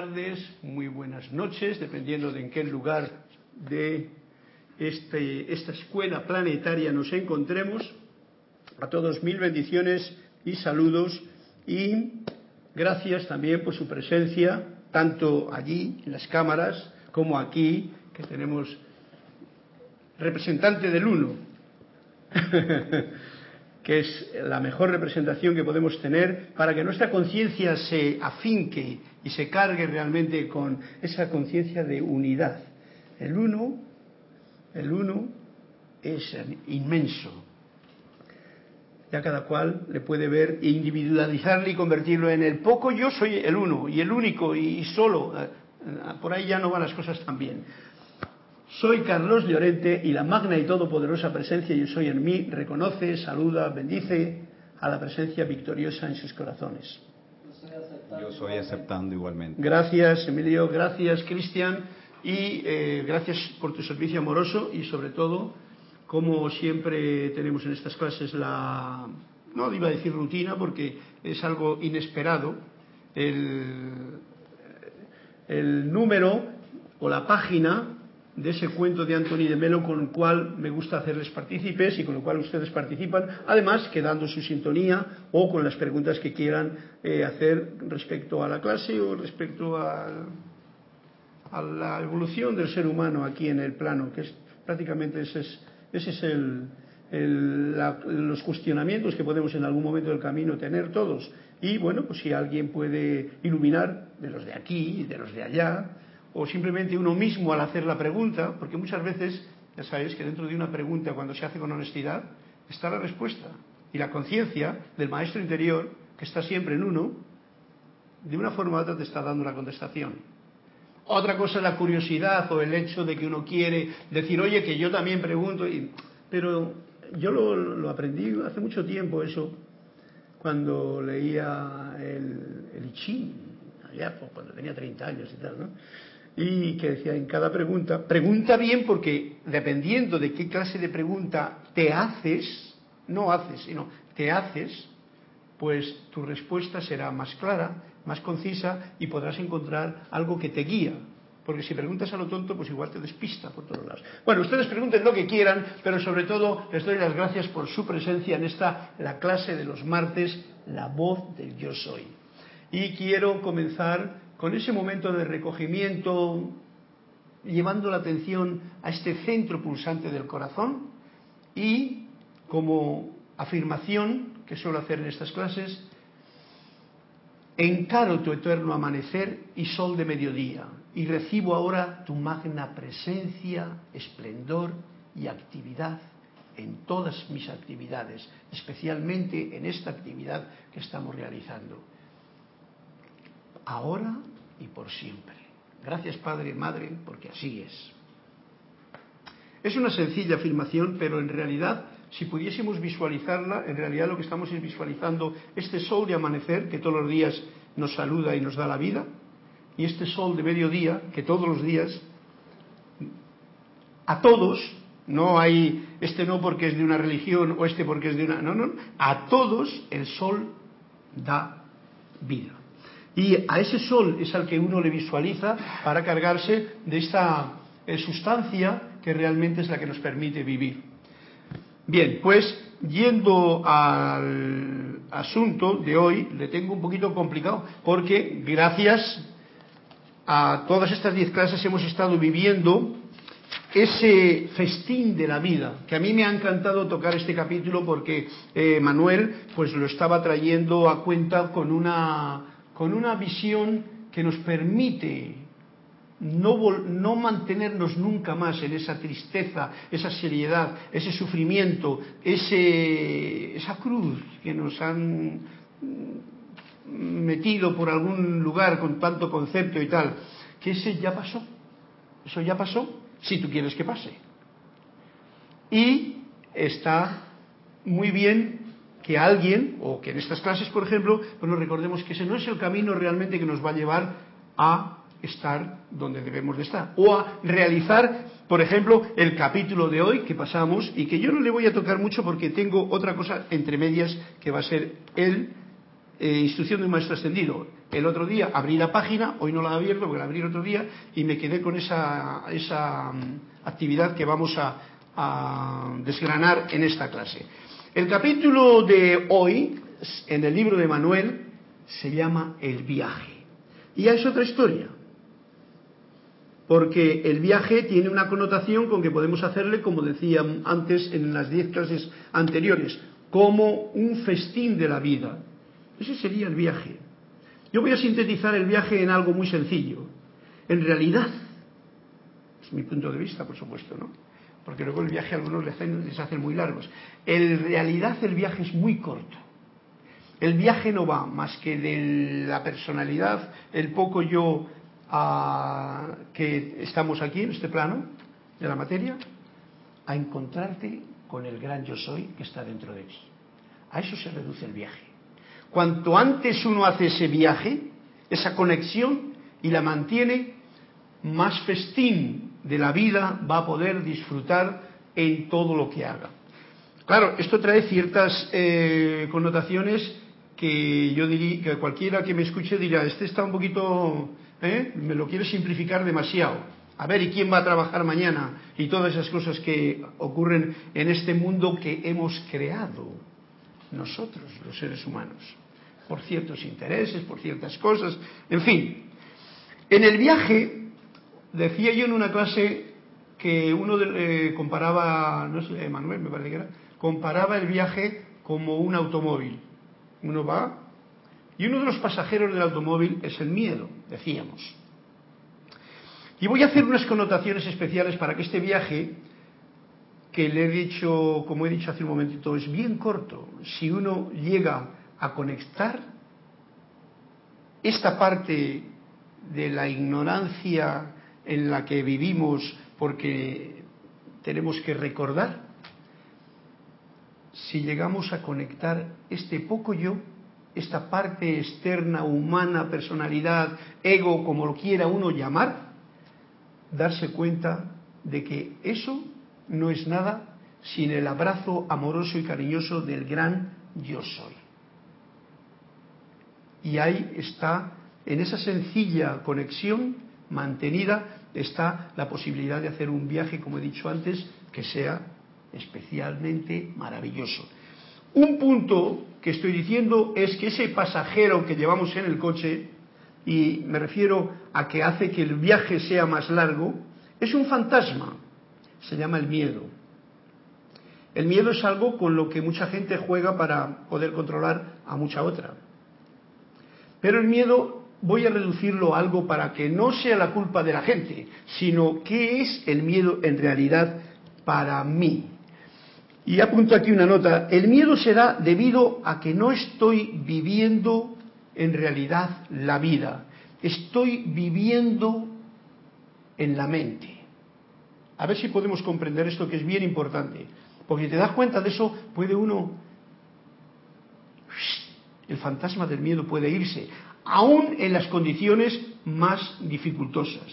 tardes, muy buenas noches, dependiendo de en qué lugar de este, esta escuela planetaria nos encontremos. A todos mil bendiciones y saludos y gracias también por su presencia, tanto allí en las cámaras como aquí, que tenemos representante del uno, es la mejor representación que podemos tener para que nuestra conciencia se afinque y se cargue realmente con esa conciencia de unidad. El uno, el uno es inmenso. Ya cada cual le puede ver e individualizarle y convertirlo en el poco yo soy el uno y el único y solo. Por ahí ya no van las cosas tan bien. Soy Carlos Llorente y la magna y todopoderosa presencia yo soy en mí reconoce, saluda, bendice a la presencia victoriosa en sus corazones. Yo soy aceptando igualmente. Gracias, Emilio. Gracias, Cristian. Y eh, gracias por tu servicio amoroso y sobre todo, como siempre tenemos en estas clases la, no iba a decir rutina porque es algo inesperado, el, el número o la página de ese cuento de Anthony de Melo con el cual me gusta hacerles partícipes y con el cual ustedes participan, además quedando su sintonía o con las preguntas que quieran eh, hacer respecto a la clase o respecto a, la evolución del ser humano aquí en el plano, que es prácticamente ese es, ese es el, los cuestionamientos que podemos en algún momento del camino tener todos. Y bueno, pues si alguien puede iluminar de los de aquí de los de allá, o simplemente uno mismo al hacer la pregunta, porque muchas veces, ya sabéis que dentro de una pregunta, cuando se hace con honestidad, está la respuesta. Y la conciencia del maestro interior, que está siempre en uno, de una forma u otra te está dando la contestación. Otra cosa es la curiosidad o el hecho de que uno quiere decir, oye, que yo también pregunto, pero yo lo, aprendí hace mucho tiempo eso, cuando leía el, el I Ching, allá cuando tenía 30 años y tal, ¿no? Y que decía en cada pregunta, pregunta bien porque dependiendo de qué clase de pregunta te haces, no haces, sino te haces, pues tu respuesta será más clara, más concisa y podrás encontrar algo que te guía. Porque si preguntas a lo tonto, pues igual te despista por todos lados. Bueno, ustedes pregunten lo que quieran, pero sobre todo les doy las gracias por su presencia en esta, la clase de los martes, la voz del yo soy. Y quiero comenzar con ese momento de recogimiento, llevando la atención a este centro pulsante del corazón y como afirmación que suelo hacer en estas clases, encaro tu eterno amanecer y sol de mediodía y recibo ahora tu magna presencia, esplendor y actividad en todas mis actividades, especialmente en esta actividad que estamos realizando ahora y por siempre. Gracias Padre, Madre, porque así es. Es una sencilla afirmación, pero en realidad, si pudiésemos visualizarla, en realidad lo que estamos es visualizando este sol de amanecer que todos los días nos saluda y nos da la vida, y este sol de mediodía que todos los días, a todos, no hay este no porque es de una religión o este porque es de una... No, no, a todos el sol da vida. Y a ese sol es al que uno le visualiza para cargarse de esta eh, sustancia que realmente es la que nos permite vivir. Bien, pues yendo al asunto de hoy, le tengo un poquito complicado, porque gracias a todas estas diez clases hemos estado viviendo ese festín de la vida, que a mí me ha encantado tocar este capítulo porque eh, Manuel pues lo estaba trayendo a cuenta con una con una visión que nos permite no, no, mantenernos nunca más en esa tristeza, esa seriedad, ese sufrimiento, ese, esa cruz que nos han metido por algún lugar con tanto concepto y tal, que ese ya pasó, eso ya pasó, si tú quieres que pase. Y está muy bien que alguien, o que en estas clases, por ejemplo, pues nos recordemos que ese no es el camino realmente que nos va a llevar a estar donde debemos de estar, o a realizar, por ejemplo, el capítulo de hoy que pasamos y que yo no le voy a tocar mucho porque tengo otra cosa entre medias que va a ser el eh, instrucción de un maestro ascendido. El otro día abrí la página, hoy no la he abierto porque la abrí el otro día y me quedé con esa, esa mm, actividad que vamos a, a desgranar en esta clase. El capítulo de hoy, en el libro de Manuel, se llama El viaje. Y es otra historia. Porque el viaje tiene una connotación con que podemos hacerle, como decía antes en las diez clases anteriores, como un festín de la vida. Ese sería el viaje. Yo voy a sintetizar el viaje en algo muy sencillo. En realidad, es mi punto de vista, por supuesto, ¿no? Porque luego el viaje a algunos les hacen, les hacen muy largos. En realidad el viaje es muy corto. El viaje no va más que de la personalidad, el poco yo a, que estamos aquí en este plano de la materia, a encontrarte con el gran yo soy que está dentro de ti. A eso se reduce el viaje. Cuanto antes uno hace ese viaje, esa conexión, y la mantiene, más festín de la vida va a poder disfrutar en todo lo que haga. Claro, esto trae ciertas eh, connotaciones que yo diría, que cualquiera que me escuche dirá, este está un poquito, ¿eh? me lo quiere simplificar demasiado. A ver, ¿y quién va a trabajar mañana? Y todas esas cosas que ocurren en este mundo que hemos creado nosotros, los seres humanos, por ciertos intereses, por ciertas cosas, en fin. En el viaje, decía yo en una clase que uno eh, comparaba, no sé, Manuel me parece que era, comparaba el viaje como un automóvil uno va y uno de los pasajeros del automóvil es el miedo, decíamos. Y voy a hacer unas connotaciones especiales para que este viaje, que le he dicho, como he dicho hace un momentito, es bien corto. Si uno llega a conectar esta parte de la ignorancia en la que vivimos porque tenemos que recordar, si llegamos a conectar este poco yo, esta parte externa, humana, personalidad, ego, como lo quiera uno llamar, darse cuenta de que eso no es nada sin el abrazo amoroso y cariñoso del gran yo soy. Y ahí está, en esa sencilla conexión mantenida, está la posibilidad de hacer un viaje, como he dicho antes, que sea especialmente maravilloso. Un punto que estoy diciendo es que ese pasajero que llevamos en el coche, y me refiero a que hace que el viaje sea más largo, es un fantasma, se llama el miedo. El miedo es algo con lo que mucha gente juega para poder controlar a mucha otra. Pero el miedo voy a reducirlo a algo para que no sea la culpa de la gente, sino qué es el miedo en realidad para mí. Y apunto aquí una nota, el miedo será debido a que no estoy viviendo en realidad la vida, estoy viviendo en la mente. A ver si podemos comprender esto que es bien importante, porque si te das cuenta de eso, puede uno, el fantasma del miedo puede irse, aún en las condiciones más dificultosas.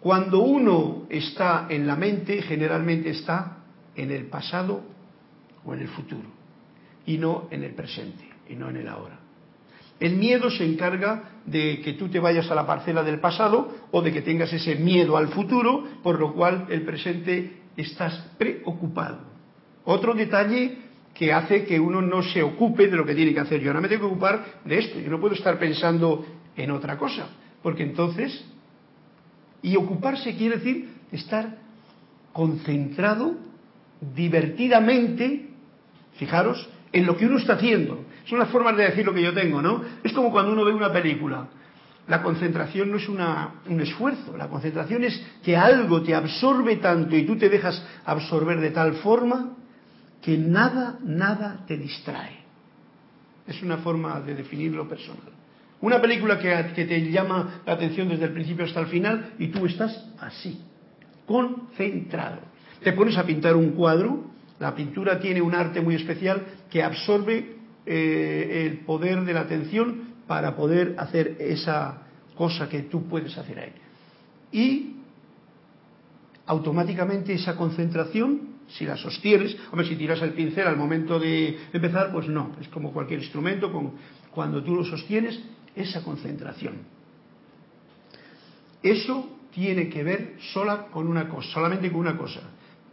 Cuando uno está en la mente, generalmente está en el pasado o en el futuro, y no en el presente, y no en el ahora. El miedo se encarga de que tú te vayas a la parcela del pasado o de que tengas ese miedo al futuro, por lo cual el presente estás preocupado. Otro detalle que hace que uno no se ocupe de lo que tiene que hacer. Yo ahora me tengo que ocupar de esto, yo no puedo estar pensando en otra cosa, porque entonces, y ocuparse quiere decir estar concentrado divertidamente, fijaros, en lo que uno está haciendo. Son las formas de decir lo que yo tengo, ¿no? Es como cuando uno ve una película. La concentración no es un esfuerzo, la concentración es que algo te absorbe tanto y tú te dejas absorber de tal forma que nada, nada te distrae. Es una forma de definirlo personal. Una película que, que te llama la atención desde el principio hasta el final y tú estás así, concentrado. Te pones a pintar un cuadro, la pintura tiene un arte muy especial que absorbe eh, el poder de la atención para poder hacer esa cosa que tú puedes hacer ahí. Y automáticamente esa concentración Si la sostienes, hombre, si tiras el pincel al momento de empezar, pues no, es como cualquier instrumento, con, cuando tú lo sostienes, esa concentración. Eso tiene que ver sola con una cosa, solamente con una cosa.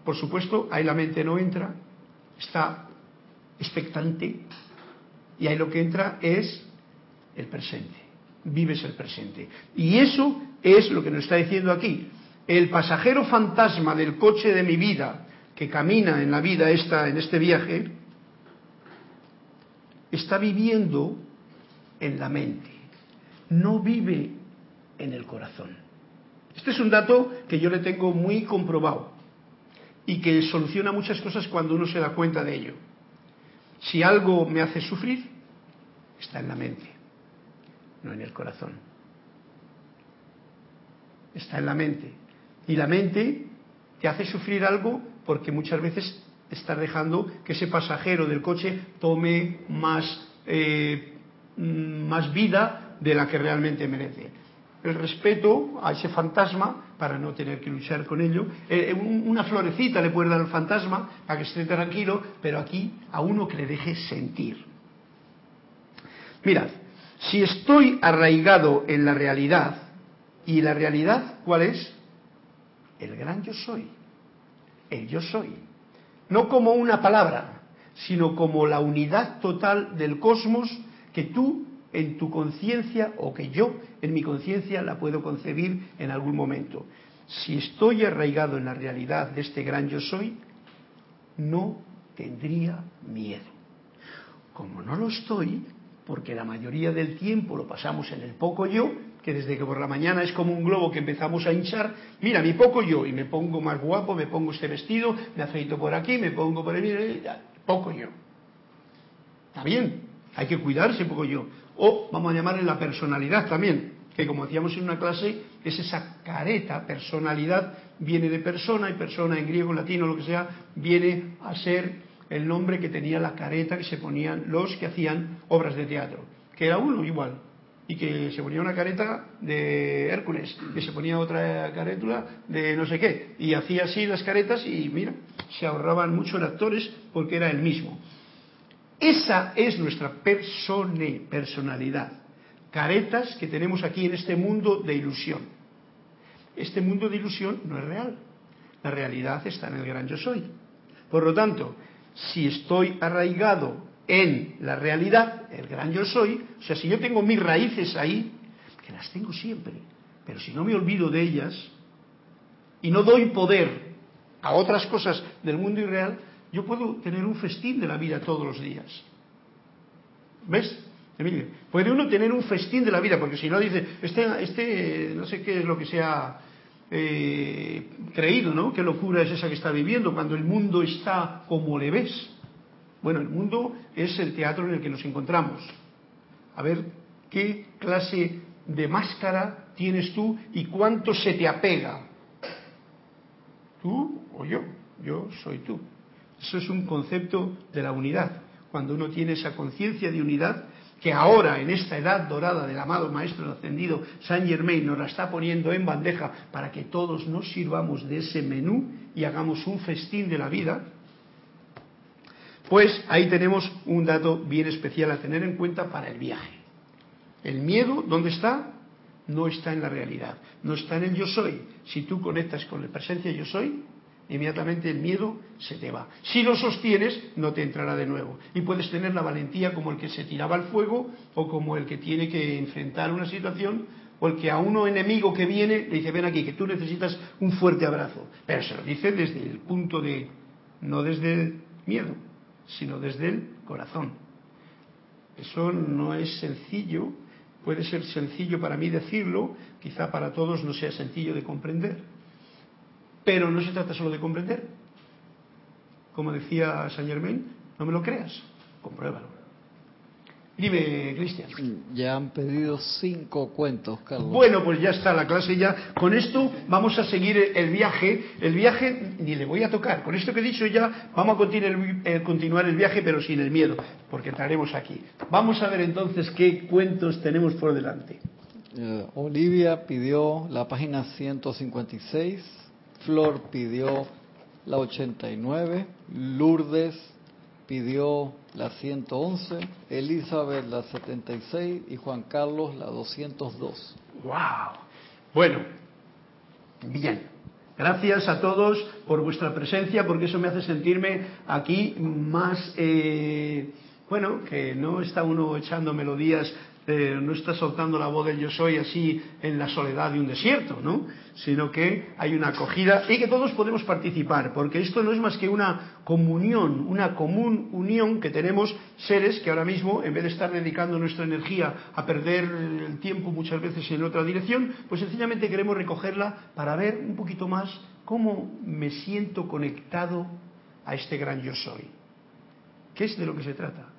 Por supuesto, ahí la mente no entra, está expectante, y ahí lo que entra es el presente. Vives el presente. Y eso es lo que nos está diciendo aquí. El pasajero fantasma del coche de mi vida, que camina en la vida esta, en este viaje, está viviendo en la mente, no vive en el corazón. Este es un dato que yo le tengo muy comprobado y que soluciona muchas cosas cuando uno se da cuenta de ello. Si algo me hace sufrir, está en la mente, no en el corazón. Está en la mente. Y la mente te hace sufrir algo porque muchas veces estás dejando que ese pasajero del coche tome más, eh, más vida de la que realmente merece. El respeto a ese fantasma para no tener que luchar con ello. Eh, una florecita le puede dar al fantasma para que esté tranquilo, pero aquí a uno que le deje sentir. Mirad, si estoy arraigado en la realidad, ¿y la realidad cuál es? El gran yo soy el yo soy. No como una palabra, sino como la unidad total del cosmos que tú en tu conciencia o que yo en mi conciencia la puedo concebir en algún momento. Si estoy arraigado en la realidad de este gran yo soy, no tendría miedo. Como no lo estoy, porque la mayoría del tiempo lo pasamos en el poco yo, que desde que por la mañana es como un globo que empezamos a hinchar, mira, mi poco yo, y me pongo más guapo, me pongo este vestido, me afeito por aquí, me pongo por ahí, poco yo. Está bien, hay que cuidarse poco yo. O vamos a llamarle la personalidad también, que como decíamos en una clase, es esa careta, personalidad, viene de persona, y persona en griego, latino, lo que sea, viene a ser el nombre que tenía la careta que se ponían los que hacían obras de teatro, que era uno igual, y que se ponía una careta de Hércules, que se ponía otra carétula de no sé qué, y hacía así las caretas y mira, se ahorraban mucho en actores porque era el mismo. Esa es nuestra persone, personalidad, caretas que tenemos aquí en este mundo de ilusión. Este mundo de ilusión no es real, la realidad está en el gran yo soy. Por lo tanto, si estoy arraigado en la realidad, el gran yo soy, o sea, si yo tengo mis raíces ahí, que las tengo siempre, pero si no me olvido de ellas y no doy poder a otras cosas del mundo irreal, yo puedo tener un festín de la vida todos los días. ¿Ves? Emilio, puede uno tener un festín de la vida, porque si no dice, este, este no sé qué es lo que se ha eh, creído, ¿no? Qué locura es esa que está viviendo cuando el mundo está como le ves. Bueno, el mundo es el teatro en el que nos encontramos. A ver qué clase de máscara tienes tú y cuánto se te apega. ¿Tú o yo? Yo soy tú. Eso es un concepto de la unidad. Cuando uno tiene esa conciencia de unidad, que ahora en esta edad dorada del amado Maestro Ascendido Saint Germain nos la está poniendo en bandeja para que todos nos sirvamos de ese menú y hagamos un festín de la vida, pues ahí tenemos un dato bien especial a tener en cuenta para el viaje. El miedo, ¿dónde está? No está en la realidad, no está en el yo soy. Si tú conectas con la presencia yo soy, inmediatamente el miedo se te va. Si lo sostienes, no te entrará de nuevo. Y puedes tener la valentía como el que se tiraba al fuego o como el que tiene que enfrentar una situación o el que a uno enemigo que viene le dice, ven aquí, que tú necesitas un fuerte abrazo. Pero se lo dice desde el punto de, no desde el miedo sino desde el corazón. Eso no es sencillo, puede ser sencillo para mí decirlo, quizá para todos no sea sencillo de comprender, pero no se trata solo de comprender. Como decía Saint Germain, no me lo creas, compruébalo. Dime, Cristian. Ya han pedido cinco cuentos, Carlos. Bueno, pues ya está la clase ya. Con esto vamos a seguir el viaje. El viaje ni le voy a tocar. Con esto que he dicho ya, vamos a continuar el viaje, pero sin el miedo, porque entraremos aquí. Vamos a ver entonces qué cuentos tenemos por delante. Eh, Olivia pidió la página 156, Flor pidió la 89, Lourdes pidió la 111, Elizabeth la 76 y Juan Carlos la 202. ¡Wow! Bueno, bien. Gracias a todos por vuestra presencia, porque eso me hace sentirme aquí más, eh, bueno, que no está uno echando melodías no está soltando la voz del yo soy así en la soledad de un desierto, ¿no? Sino que hay una acogida y que todos podemos participar, porque esto no es más que una comunión, una común unión que tenemos seres que ahora mismo, en vez de estar dedicando nuestra energía a perder el tiempo muchas veces en otra dirección, pues sencillamente queremos recogerla para ver un poquito más cómo me siento conectado a este gran yo soy. ¿Qué es de lo que se trata?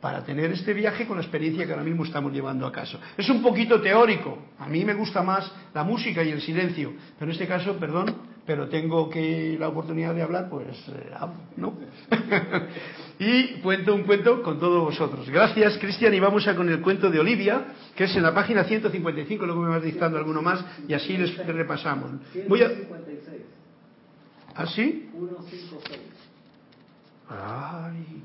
Para tener este viaje con la experiencia que ahora mismo estamos llevando a caso. Es un poquito teórico, a mí me gusta más la música y el silencio, pero en este caso, perdón, pero tengo que la oportunidad de hablar, pues eh, ¿no? y cuento un cuento con todos vosotros. Gracias, Cristian, y vamos a con el cuento de Olivia, que es en la página 155, luego me vas dictando alguno más y así les repasamos. Voy a... ¿Ah, sí? 156. Ay.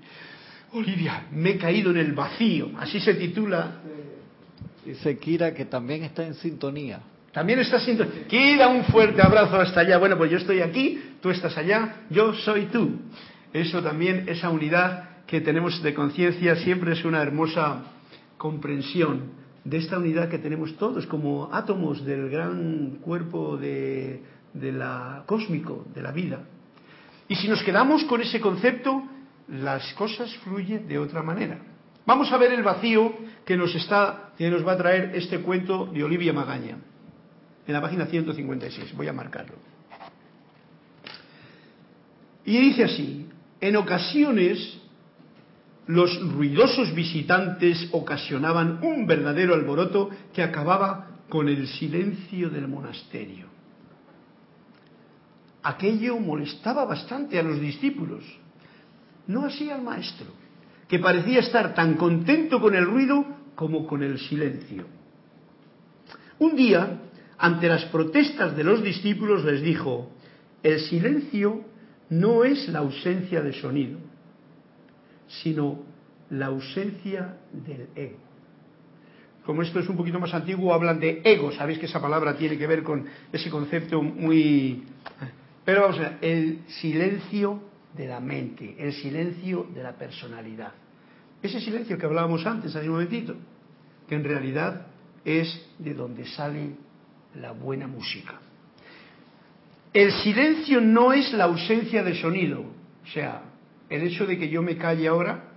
Olivia, me he caído en el vacío, así se titula. Dice Kira que también está en sintonía. También está en sintonía. Kira, un fuerte abrazo hasta allá. Bueno, pues yo estoy aquí, tú estás allá, yo soy tú. Eso también, esa unidad que tenemos de conciencia, siempre es una hermosa comprensión de esta unidad que tenemos todos como átomos del gran cuerpo de, de la cósmico, de la vida. Y si nos quedamos con ese concepto, las cosas fluyen de otra manera. Vamos a ver el vacío que nos está, que nos va a traer este cuento de Olivia Magaña, en la página 156. Voy a marcarlo. Y dice así: en ocasiones los ruidosos visitantes ocasionaban un verdadero alboroto que acababa con el silencio del monasterio. Aquello molestaba bastante a los discípulos no así al maestro, que parecía estar tan contento con el ruido como con el silencio. Un día, ante las protestas de los discípulos, les dijo, el silencio no es la ausencia de sonido, sino la ausencia del ego. Como esto es un poquito más antiguo, hablan de ego. Sabéis que esa palabra tiene que ver con ese concepto muy... Pero vamos a ver, el silencio de la mente, el silencio de la personalidad. Ese silencio que hablábamos antes, hace un momentito, que en realidad es de donde sale la buena música. El silencio no es la ausencia de sonido, o sea, el hecho de que yo me calle ahora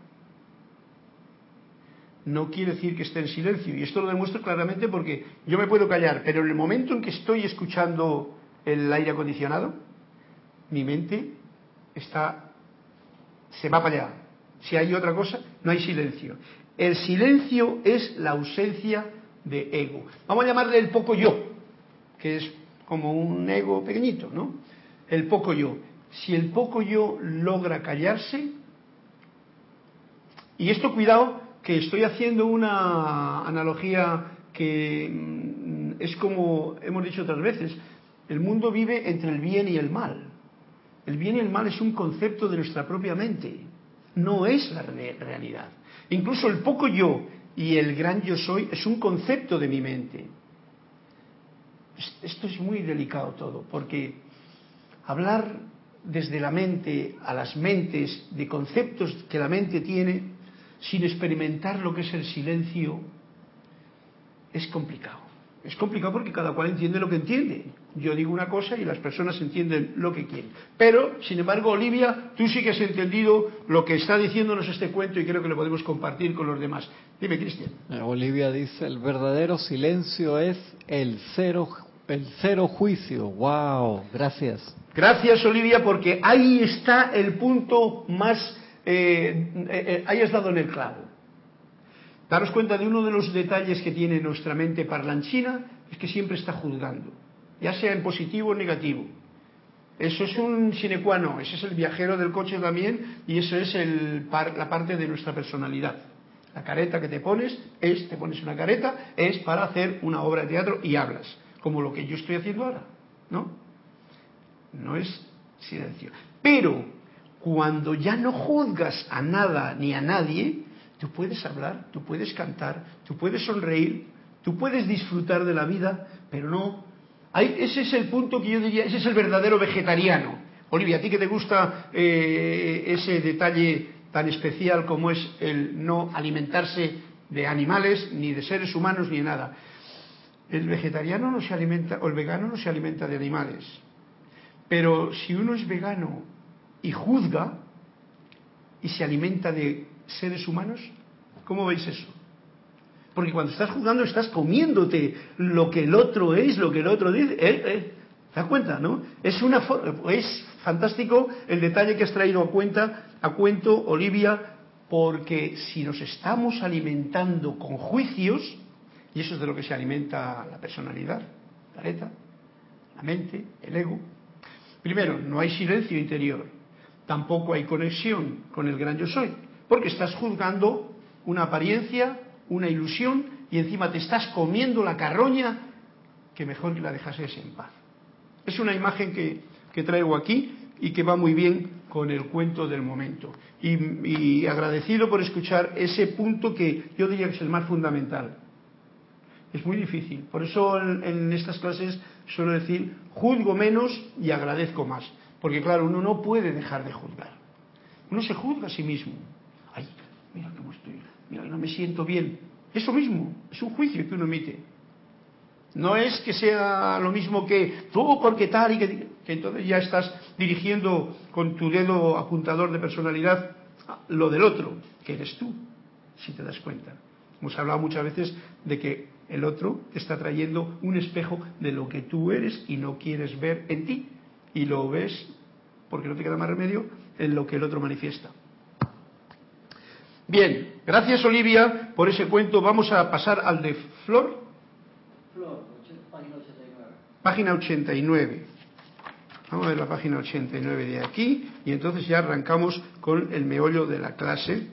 no quiere decir que esté en silencio. Y esto lo demuestro claramente porque yo me puedo callar, pero en el momento en que estoy escuchando el aire acondicionado, mi mente está, se va para allá. Si hay otra cosa, no hay silencio. El silencio es la ausencia de ego. Vamos a llamarle el poco yo, que es como un ego pequeñito, ¿no? El poco yo. Si el poco yo logra callarse, y esto cuidado, que estoy haciendo una analogía que mm, es como hemos dicho otras veces, el mundo vive entre el bien y el mal. El bien y el mal es un concepto de nuestra propia mente, no es la realidad. Incluso el poco yo y el gran yo soy es un concepto de mi mente. Esto es muy delicado todo, porque hablar desde la mente a las mentes de conceptos que la mente tiene sin experimentar lo que es el silencio es complicado. Es complicado porque cada cual entiende lo que entiende. Yo digo una cosa y las personas entienden lo que quieren. Pero, sin embargo, Olivia, tú sí que has entendido lo que está diciéndonos este cuento y creo que lo podemos compartir con los demás. Dime, Cristian. Eh, Olivia dice, el verdadero silencio es el cero, el cero juicio. ¡Wow! Gracias. Gracias, Olivia, porque ahí está el punto más... Eh, eh, ahí has dado en el clavo. Daros cuenta de uno de los detalles que tiene nuestra mente parlanchina, es que siempre está juzgando, ya sea en positivo o negativo. Eso es un sine qua non, ese es el viajero del coche también y eso es el, la parte de nuestra personalidad. La careta que te pones es, te pones una careta, es para hacer una obra de teatro y hablas, como lo que yo estoy haciendo ahora, ¿no? No es silencio. Pero cuando ya no juzgas a nada ni a nadie, tú puedes hablar, tú puedes cantar, tú puedes sonreír, tú puedes disfrutar de la vida, pero no. ese es el punto que yo diría, ese es el verdadero vegetariano. Olivia, a ti que te gusta eh, ese detalle tan especial como es el no alimentarse de animales, ni de seres humanos, ni de nada. El vegetariano no se alimenta, o el vegano no se alimenta de animales. Pero si uno es vegano y juzga y se alimenta de seres humanos, ¿cómo veis eso? Porque cuando estás juzgando estás comiéndote lo que el otro es, lo que el otro dice. ¿Eh? ¿Eh? ¿Te das cuenta, no? Es, una, es fantástico el detalle que has traído a cuenta, a cuento, Olivia, porque si nos estamos alimentando con juicios, y eso es de lo que se alimenta la personalidad, la letra, la mente, el ego, primero, no hay silencio interior, tampoco hay conexión con el gran yo soy, porque estás juzgando una apariencia, una ilusión, y encima te estás comiendo la carroña que mejor que la dejases en paz. Es una imagen que, que traigo aquí y que va muy bien con el cuento del momento. Y, agradecido por escuchar ese punto que yo diría que es el más fundamental. Es muy difícil. Por eso en, estas clases suelo decir, juzgo menos y agradezco más. Porque claro, uno no puede dejar de juzgar. Uno se juzga a sí mismo. Ay, mira cómo estoy. Mira, no me siento bien. Eso mismo, es un juicio que uno emite. No es que sea lo mismo que tú porque tal y que, entonces ya estás dirigiendo con tu dedo apuntador de personalidad lo del otro, que eres tú, si te das cuenta. Hemos hablado muchas veces de que el otro te está trayendo un espejo de lo que tú eres y no quieres ver en ti. Y lo ves, porque no te queda más remedio, en lo que el otro manifiesta. Bien, gracias Olivia por ese cuento. Vamos a pasar al de Flor. Página 89. Vamos a ver la página 89 de aquí y entonces ya arrancamos con el meollo de la clase.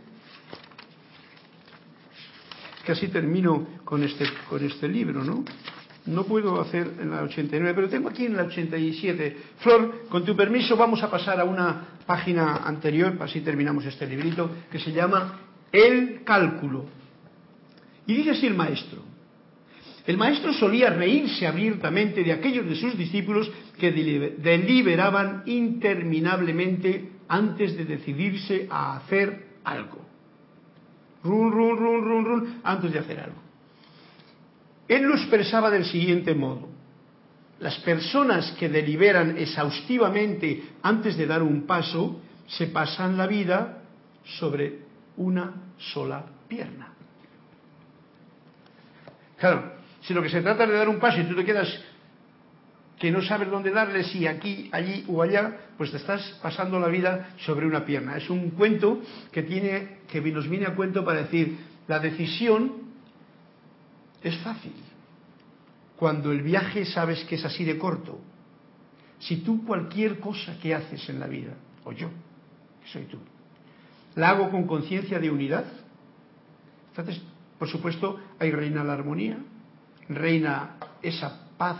Casi termino con este, con este libro, ¿no? No puedo hacer en la 89, pero tengo aquí en la 87. Flor, con tu permiso vamos a pasar a una página anterior, así terminamos este librito, que se llama El cálculo. Y dice así el maestro. El maestro solía reírse abiertamente de aquellos de sus discípulos que deliberaban interminablemente antes de decidirse a hacer algo. Run, run, run, run, run, antes de hacer algo. Él lo expresaba del siguiente modo. Las personas que deliberan exhaustivamente antes de dar un paso se pasan la vida sobre una sola pierna. Claro, si lo que se trata de dar un paso y tú te quedas que no sabes dónde darle, si aquí, allí o allá, pues te estás pasando la vida sobre una pierna. Es un cuento que tiene, que nos viene a cuento para decir, la decisión es fácil. Cuando el viaje sabes que es así de corto. Si tú cualquier cosa que haces en la vida, o yo, que soy tú, la hago con conciencia de unidad, entonces, por supuesto, ahí reina la armonía, reina esa paz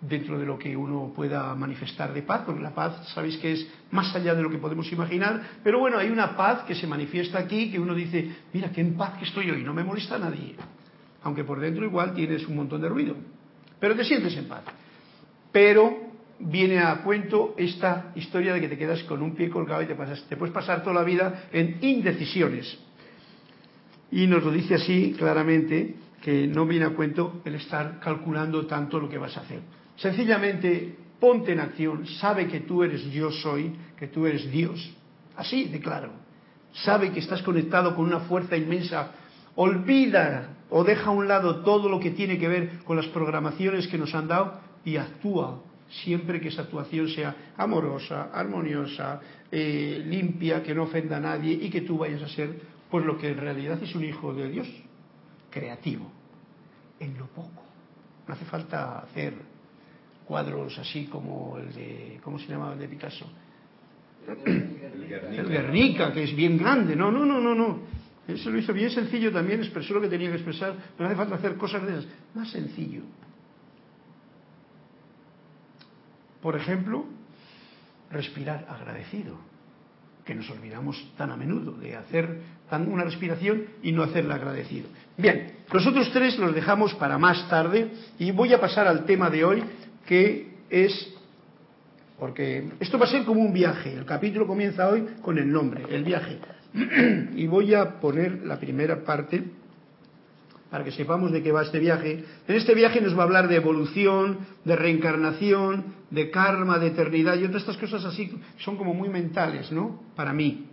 dentro de lo que uno pueda manifestar de paz, porque la paz sabéis que es más allá de lo que podemos imaginar, pero bueno, hay una paz que se manifiesta aquí, que uno dice, mira, qué en paz que estoy hoy, no me molesta a nadie, aunque por dentro igual tienes un montón de ruido, pero te sientes en paz. Pero viene a cuento esta historia de que te quedas con un pie colgado y te, pasas, te puedes pasar toda la vida en indecisiones. Y nos lo dice así claramente, que no viene a cuento el estar calculando tanto lo que vas a hacer. Sencillamente, ponte en acción, sabe que tú eres yo soy, que tú eres Dios. Así de claro. Sabe que estás conectado con una fuerza inmensa. Olvida o deja a un lado todo lo que tiene que ver con las programaciones que nos han dado y actúa siempre que esa actuación sea amorosa, armoniosa, eh, limpia, que no ofenda a nadie y que tú vayas a ser pues lo que en realidad es un hijo de Dios creativo, en lo poco. No hace falta hacer cuadros así como el de, ¿cómo se llamaba el de Picasso? El Guernica. que es bien grande. No, no, no, no, no. Eso lo hizo bien sencillo también, expresó lo que tenía que expresar, pero no hace falta hacer cosas de esas. Más sencillo. Por ejemplo, respirar agradecido, que nos olvidamos tan a menudo de hacer una respiración y no hacerla agradecido. Bien, los otros tres los dejamos para más tarde y voy a pasar al tema de hoy, que es, porque esto va a ser como un viaje, el capítulo comienza hoy con el nombre, el viaje. y voy a poner la primera parte para que sepamos de qué va este viaje. En este viaje nos va a hablar de evolución, de reencarnación, de karma, de eternidad y otras estas cosas así son como muy mentales, ¿no? Para mí.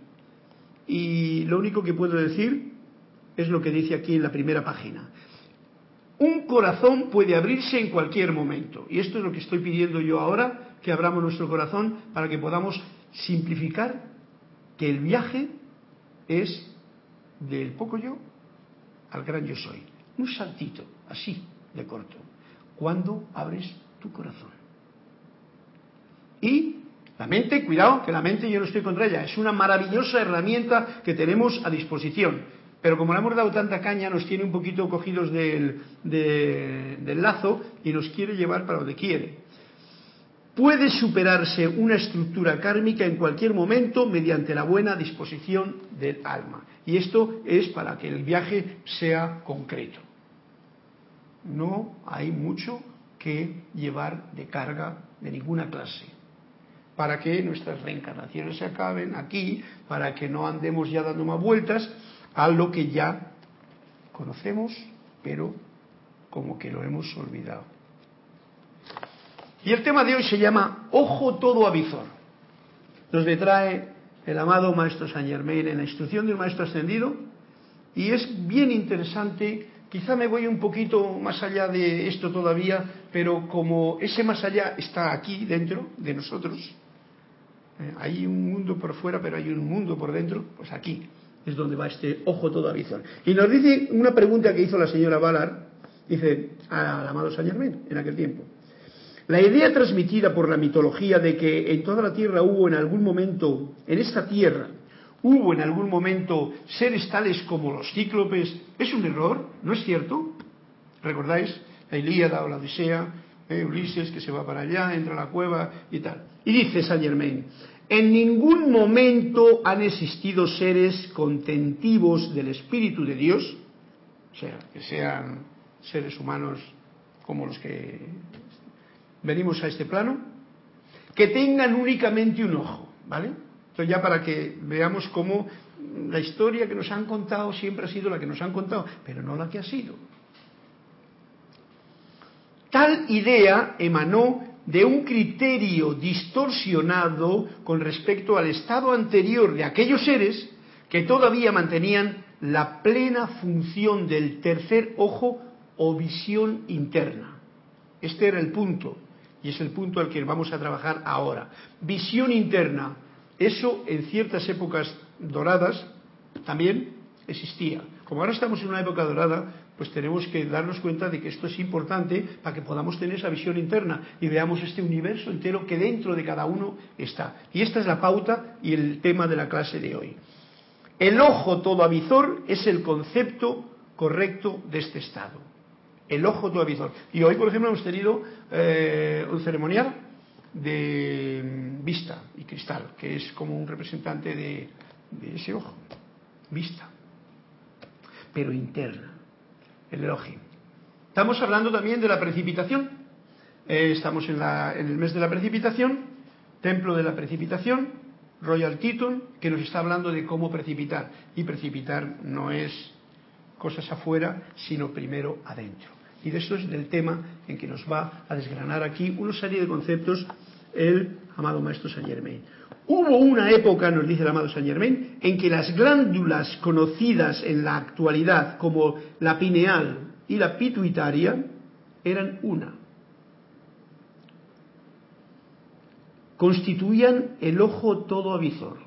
Y lo único que puedo decir es lo que dice aquí en la primera página. Un corazón puede abrirse en cualquier momento. Y esto es lo que estoy pidiendo yo ahora, que abramos nuestro corazón para que podamos simplificar que el viaje es del poco yo al gran yo soy un saltito, así de corto, cuando abres tu corazón. Y la mente, cuidado, que la mente yo no estoy contra ella, es una maravillosa herramienta que tenemos a disposición. Pero como le hemos dado tanta caña, nos tiene un poquito cogidos del, del lazo y nos quiere llevar para donde quiere. Puede superarse una estructura kármica en cualquier momento mediante la buena disposición del alma. Y esto es para que el viaje sea concreto. No hay mucho que llevar de carga de ninguna clase. Para que nuestras reencarnaciones se acaben aquí, para que no andemos ya dando más vueltas a lo que ya conocemos, pero como que lo hemos olvidado. Y el tema de hoy se llama Ojo todo avizor. Nos detrae el amado Maestro Saint Germain en la instrucción de un Maestro Ascendido y es bien interesante. Quizá me voy un poquito más allá de esto todavía, pero como ese más allá está aquí dentro de nosotros, eh, hay un mundo por fuera, pero hay un mundo por dentro, pues aquí es donde va este ojo todo avizor. Y nos dice una pregunta que hizo la señora Ballard, dice al amado Saint Germain en aquel tiempo. La idea transmitida por la mitología de que en toda la Tierra hubo en algún momento, en esta Tierra, hubo en algún momento seres tales como los cíclopes, es un error, ¿no es cierto? ¿Recordáis la Ilíada o la Odisea? Eh, Ulises que se va para allá, entra a la cueva y tal. Y dice Saint Germain, en ningún momento han existido seres contentivos del Espíritu de Dios, o sea, que sean seres humanos como los que venimos a este plano, que tengan únicamente un ojo, ¿vale? Entonces ya para que veamos cómo la historia que nos han contado siempre ha sido la que nos han contado, pero no la que ha sido. Tal idea emanó de un criterio distorsionado con respecto al estado anterior de aquellos seres que todavía mantenían la plena función del tercer ojo o visión interna. Este era el punto. Y es el punto al que vamos a trabajar ahora. Visión interna. Eso en ciertas épocas doradas también existía. Como ahora estamos en una época dorada, pues tenemos que darnos cuenta de que esto es importante para que podamos tener esa visión interna y veamos este universo entero que dentro de cada uno está. Y esta es la pauta y el tema de la clase de hoy. El ojo todo avizor es el concepto correcto de este estado el ojo avisor. Y hoy, por ejemplo, hemos tenido eh, un ceremonial de vista y cristal, que es como un representante de, ese ojo, vista, pero interna, el Elohim. Estamos hablando también de la precipitación. Eh, estamos en, en el mes de la precipitación, templo de la precipitación, Royal Teton, que nos está hablando de cómo precipitar. Y precipitar no es cosas afuera, sino primero adentro. Y de eso es del tema en que nos va a desgranar aquí una serie de conceptos el amado Maestro Saint Germain. Hubo una época, nos dice el amado Saint Germain, en que las glándulas conocidas en la actualidad como la pineal y la pituitaria eran una. Constituían el ojo todo avizor.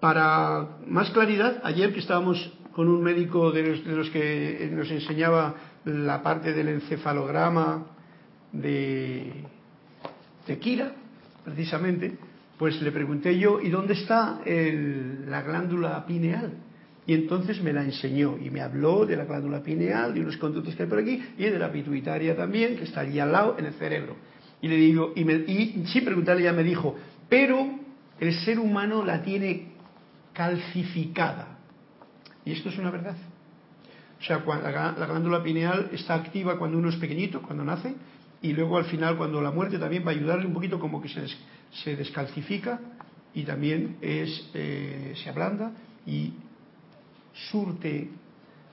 Para más claridad, ayer que estábamos con un médico de los, que nos enseñaba la parte del encefalograma de, de Kira, precisamente, pues le pregunté yo, ¿y dónde está la glándula pineal? Y entonces me la enseñó y me habló de la glándula pineal, de unos conductos que hay por aquí, y de la pituitaria también, que está allí al lado en el cerebro. Y le digo, y, me, y sin preguntarle ya me dijo, pero el ser humano la tiene calcificada. Y esto es una verdad. O sea, la, la glándula pineal está activa cuando uno es pequeñito, cuando nace, y luego al final cuando la muerte también va a ayudarle un poquito como que se, se descalcifica y también es, eh, se ablanda y surte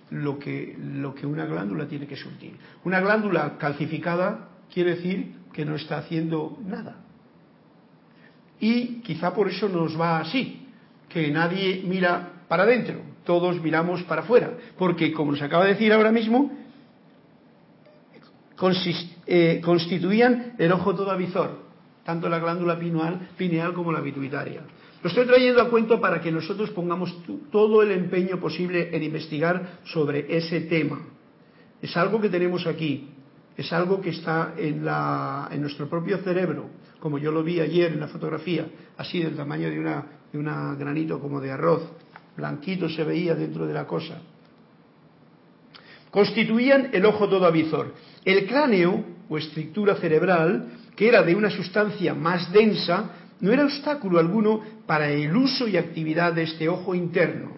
lo que, lo que una glándula tiene que surtir. Una glándula calcificada quiere decir que no está haciendo nada. Y quizá por eso nos va así, que nadie mira para adentro, todos miramos para afuera, porque como nos acaba de decir ahora mismo, eh, constituían el ojo todo avizor, tanto la glándula pineal, pineal como la pituitaria. Lo estoy trayendo a cuento para que nosotros pongamos todo el empeño posible en investigar sobre ese tema. Es algo que tenemos aquí, es algo que está en, la, en nuestro propio cerebro, como yo lo vi ayer en la fotografía, así del tamaño de una, de una granito como de arroz, blanquito se veía dentro de la cosa. Constituían el ojo todo avizor. El cráneo o estructura cerebral, que era de una sustancia más densa, no era obstáculo alguno para el uso y actividad de este ojo interno,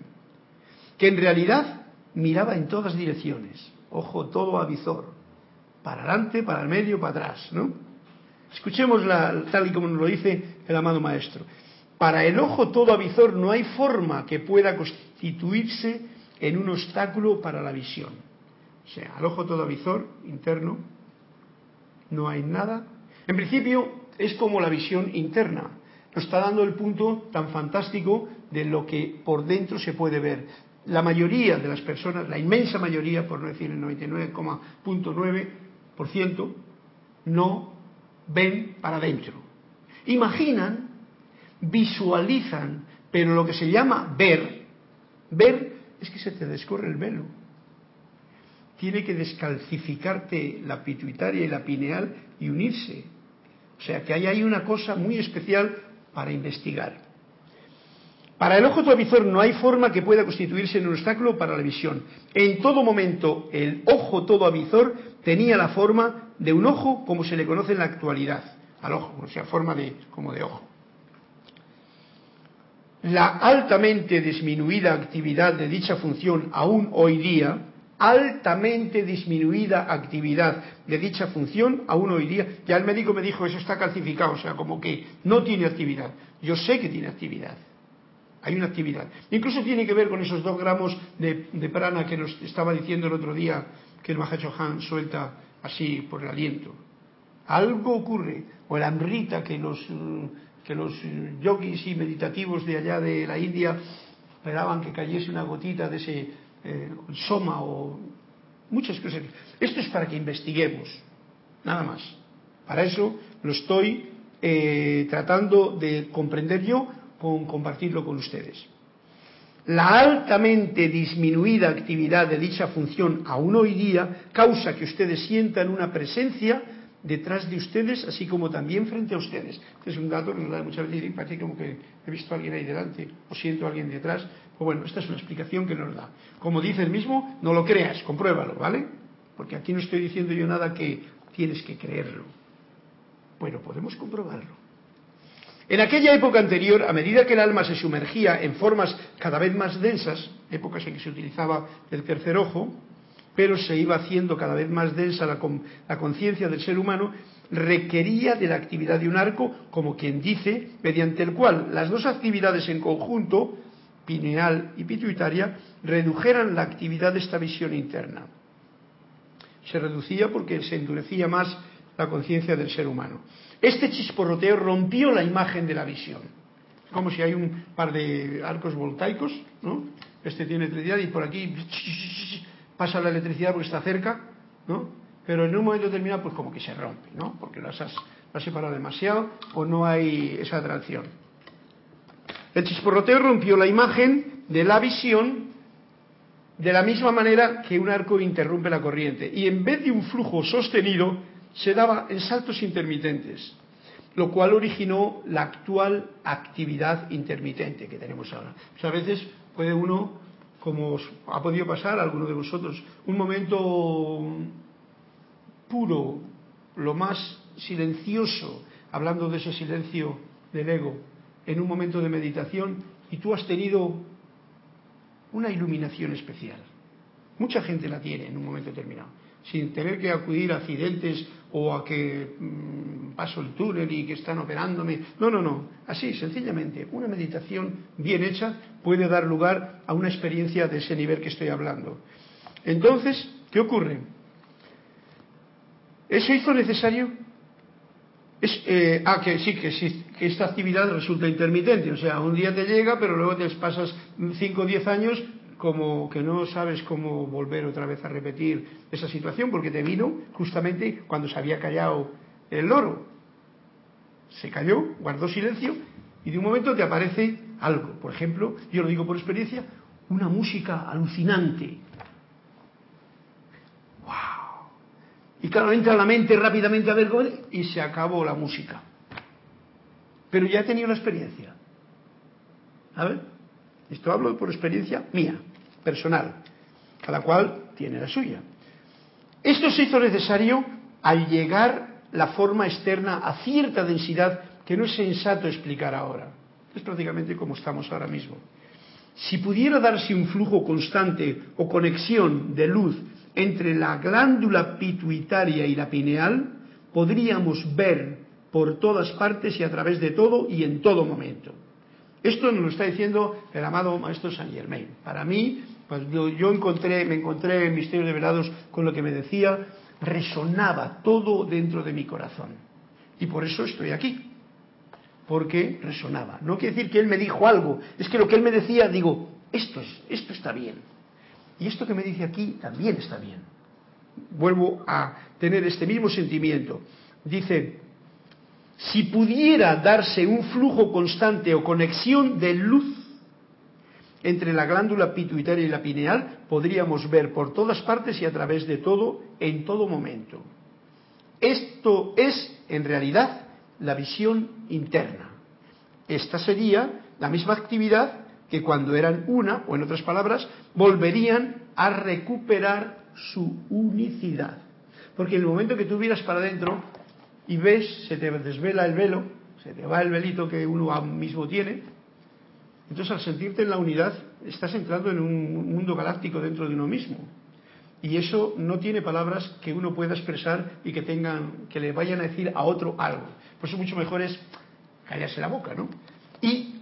que en realidad miraba en todas direcciones, ojo todo avizor, para adelante, para el medio, para atrás, ¿no? Escuchemos tal y como nos lo dice el amado maestro. Para el ojo todo avizor no hay forma que pueda constituirse en un obstáculo para la visión. O sea, al ojo todo avizor interno no hay nada. En principio es como la visión interna. Nos está dando el punto tan fantástico de lo que por dentro se puede ver. La mayoría de las personas, la inmensa mayoría, por no decir el 99,9%, no ven para adentro. Imaginan visualizan, pero lo que se llama ver, ver es que se te descorre el velo. Tiene que descalcificarte la pituitaria y la pineal y unirse. O sea que ahí hay una cosa muy especial para investigar. Para el ojo avizor no hay forma que pueda constituirse en un obstáculo para la visión. En todo momento el ojo todo avizor tenía la forma de un ojo como se le conoce en la actualidad, al ojo, o sea, forma de como de ojo la altamente disminuida actividad de dicha función aún hoy día, altamente disminuida actividad de dicha función aún hoy día, ya el médico me dijo eso está calcificado, o sea, como que no tiene actividad. Yo sé que tiene actividad, hay una actividad. Incluso tiene que ver con esos dos gramos de, prana que nos estaba diciendo el otro día que el Mahacho Han suelta así por el aliento. Algo ocurre, o el amrita que los que los yogis y meditativos de allá de la India esperaban que cayese una gotita de ese eh, soma o muchas cosas. Esto es para que investiguemos, nada más. Para eso lo estoy eh, tratando de comprender yo con compartirlo con ustedes. La altamente disminuida actividad de dicha función aún hoy día causa que ustedes sientan una presencia detrás de ustedes, así como también frente a ustedes. Este es un dato que nos da muchas veces y parece como que he visto a alguien ahí delante o siento a alguien detrás. Pues bueno, esta es una explicación que nos da. Como dice el mismo, no lo creas, compruébalo, ¿vale? Porque aquí no estoy diciendo yo nada que tienes que creerlo. Bueno, podemos comprobarlo. En aquella época anterior, a medida que el alma se sumergía en formas cada vez más densas, épocas en que se utilizaba el tercer ojo, pero se iba haciendo cada vez más densa la, conciencia del ser humano, requería de la actividad de un arco, como quien dice, mediante el cual las dos actividades en conjunto, pineal y pituitaria, redujeran la actividad de esta visión interna. Se reducía porque se endurecía más la conciencia del ser humano. Este chisporroteo rompió la imagen de la visión. Como si hay un par de arcos voltaicos, ¿no? Este tiene electricidad y por aquí pasa la electricidad porque está cerca, ¿no? Pero en un momento determinado, pues como que se rompe, ¿no? Porque las has, separado demasiado o no hay esa atracción. El chisporroteo rompió la imagen de la visión de la misma manera que un arco interrumpe la corriente. Y en vez de un flujo sostenido, se daba en saltos intermitentes, lo cual originó la actual actividad intermitente que tenemos ahora. Sea, a veces puede uno como ha podido pasar alguno de vosotros, un momento puro, lo más silencioso, hablando de ese silencio del ego, en un momento de meditación y tú has tenido una iluminación especial. Mucha gente la tiene en un momento determinado, sin tener que acudir a accidentes o a que mm, paso el túnel y que están operándome. No, no, no. Así, sencillamente, una meditación bien hecha puede dar lugar a una experiencia de ese nivel que estoy hablando. Entonces, ¿qué ocurre? Eso hizo necesario es, eh, ah, que sí, que sí, que esta actividad resulta intermitente, o sea, un día te llega, pero luego te pasas 5 o 10 años como que no sabes cómo volver otra vez a repetir esa situación, porque te vino justamente cuando se había callado el loro. Se calló, guardó silencio, y de un momento te aparece algo. Por ejemplo, yo lo digo por experiencia, una música alucinante, Y claro, entra la mente rápidamente a ver cómo y se acabó la música. Pero ya he tenido la experiencia. A ver, esto hablo por experiencia mía, personal. Cada cual tiene la suya. Esto se hizo necesario al llegar la forma externa a cierta densidad que no es sensato explicar ahora. Es prácticamente como estamos ahora mismo. Si pudiera darse un flujo constante o conexión de luz entre la glándula pituitaria y la pineal, podríamos ver por todas partes y a través de todo y en todo momento. Esto nos lo está diciendo el amado maestro Saint Germain. Para mí, pues yo, encontré, me encontré en Misterios de Velados con lo que me decía, resonaba todo dentro de mi corazón. Y por eso estoy aquí. Porque resonaba. No quiere decir que él me dijo algo, es que lo que él me decía, digo, esto, es, esto está bien y esto que me dice aquí también está bien. Vuelvo a tener este mismo sentimiento. Dice, si pudiera darse un flujo constante o conexión de luz entre la glándula pituitaria y la pineal, podríamos ver por todas partes y a través de todo, en todo momento. Esto es, en realidad, la visión interna. Esta sería la misma actividad que cuando eran una, o en otras palabras, volverían a recuperar su unicidad. Porque en el momento que tú miras para adentro y ves, se te desvela el velo, se te va el velito que uno mismo tiene, entonces al sentirte en la unidad estás entrando en un mundo galáctico dentro de uno mismo. Y eso no tiene palabras que uno pueda expresar y que tengan, que le vayan a decir a otro algo. Por eso mucho mejor es callarse la boca, ¿no? Y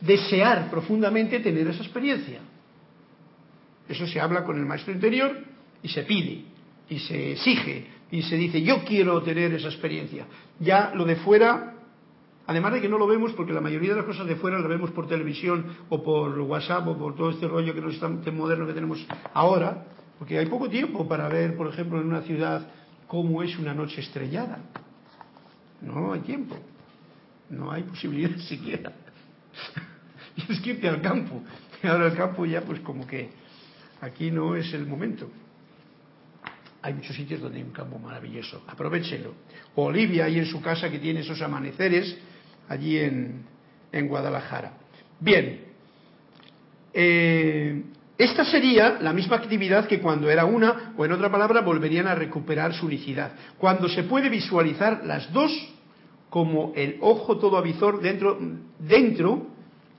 desear profundamente tener esa experiencia. Eso se habla con el maestro interior y se pide y se exige y se dice yo quiero tener esa experiencia. Ya lo de fuera, además de que no lo vemos porque la mayoría de las cosas de fuera las vemos por televisión o por WhatsApp o por todo este rollo que no es tan moderno que tenemos ahora, porque hay poco tiempo para ver, por ejemplo, en una ciudad cómo es una noche estrellada. No hay tiempo, no hay posibilidad siquiera. Tienes que irte al campo. Ahora el campo ya pues como que aquí no es el momento. Hay muchos sitios donde hay un campo maravilloso. Aprovechelo. O Olivia ahí en su casa que tiene esos amaneceres allí en, en Guadalajara. Bien. Eh, esta sería la misma actividad que cuando era una, o en otra palabra, volverían a recuperar su unicidad. Cuando se puede visualizar las dos como el ojo todo avizor dentro, dentro,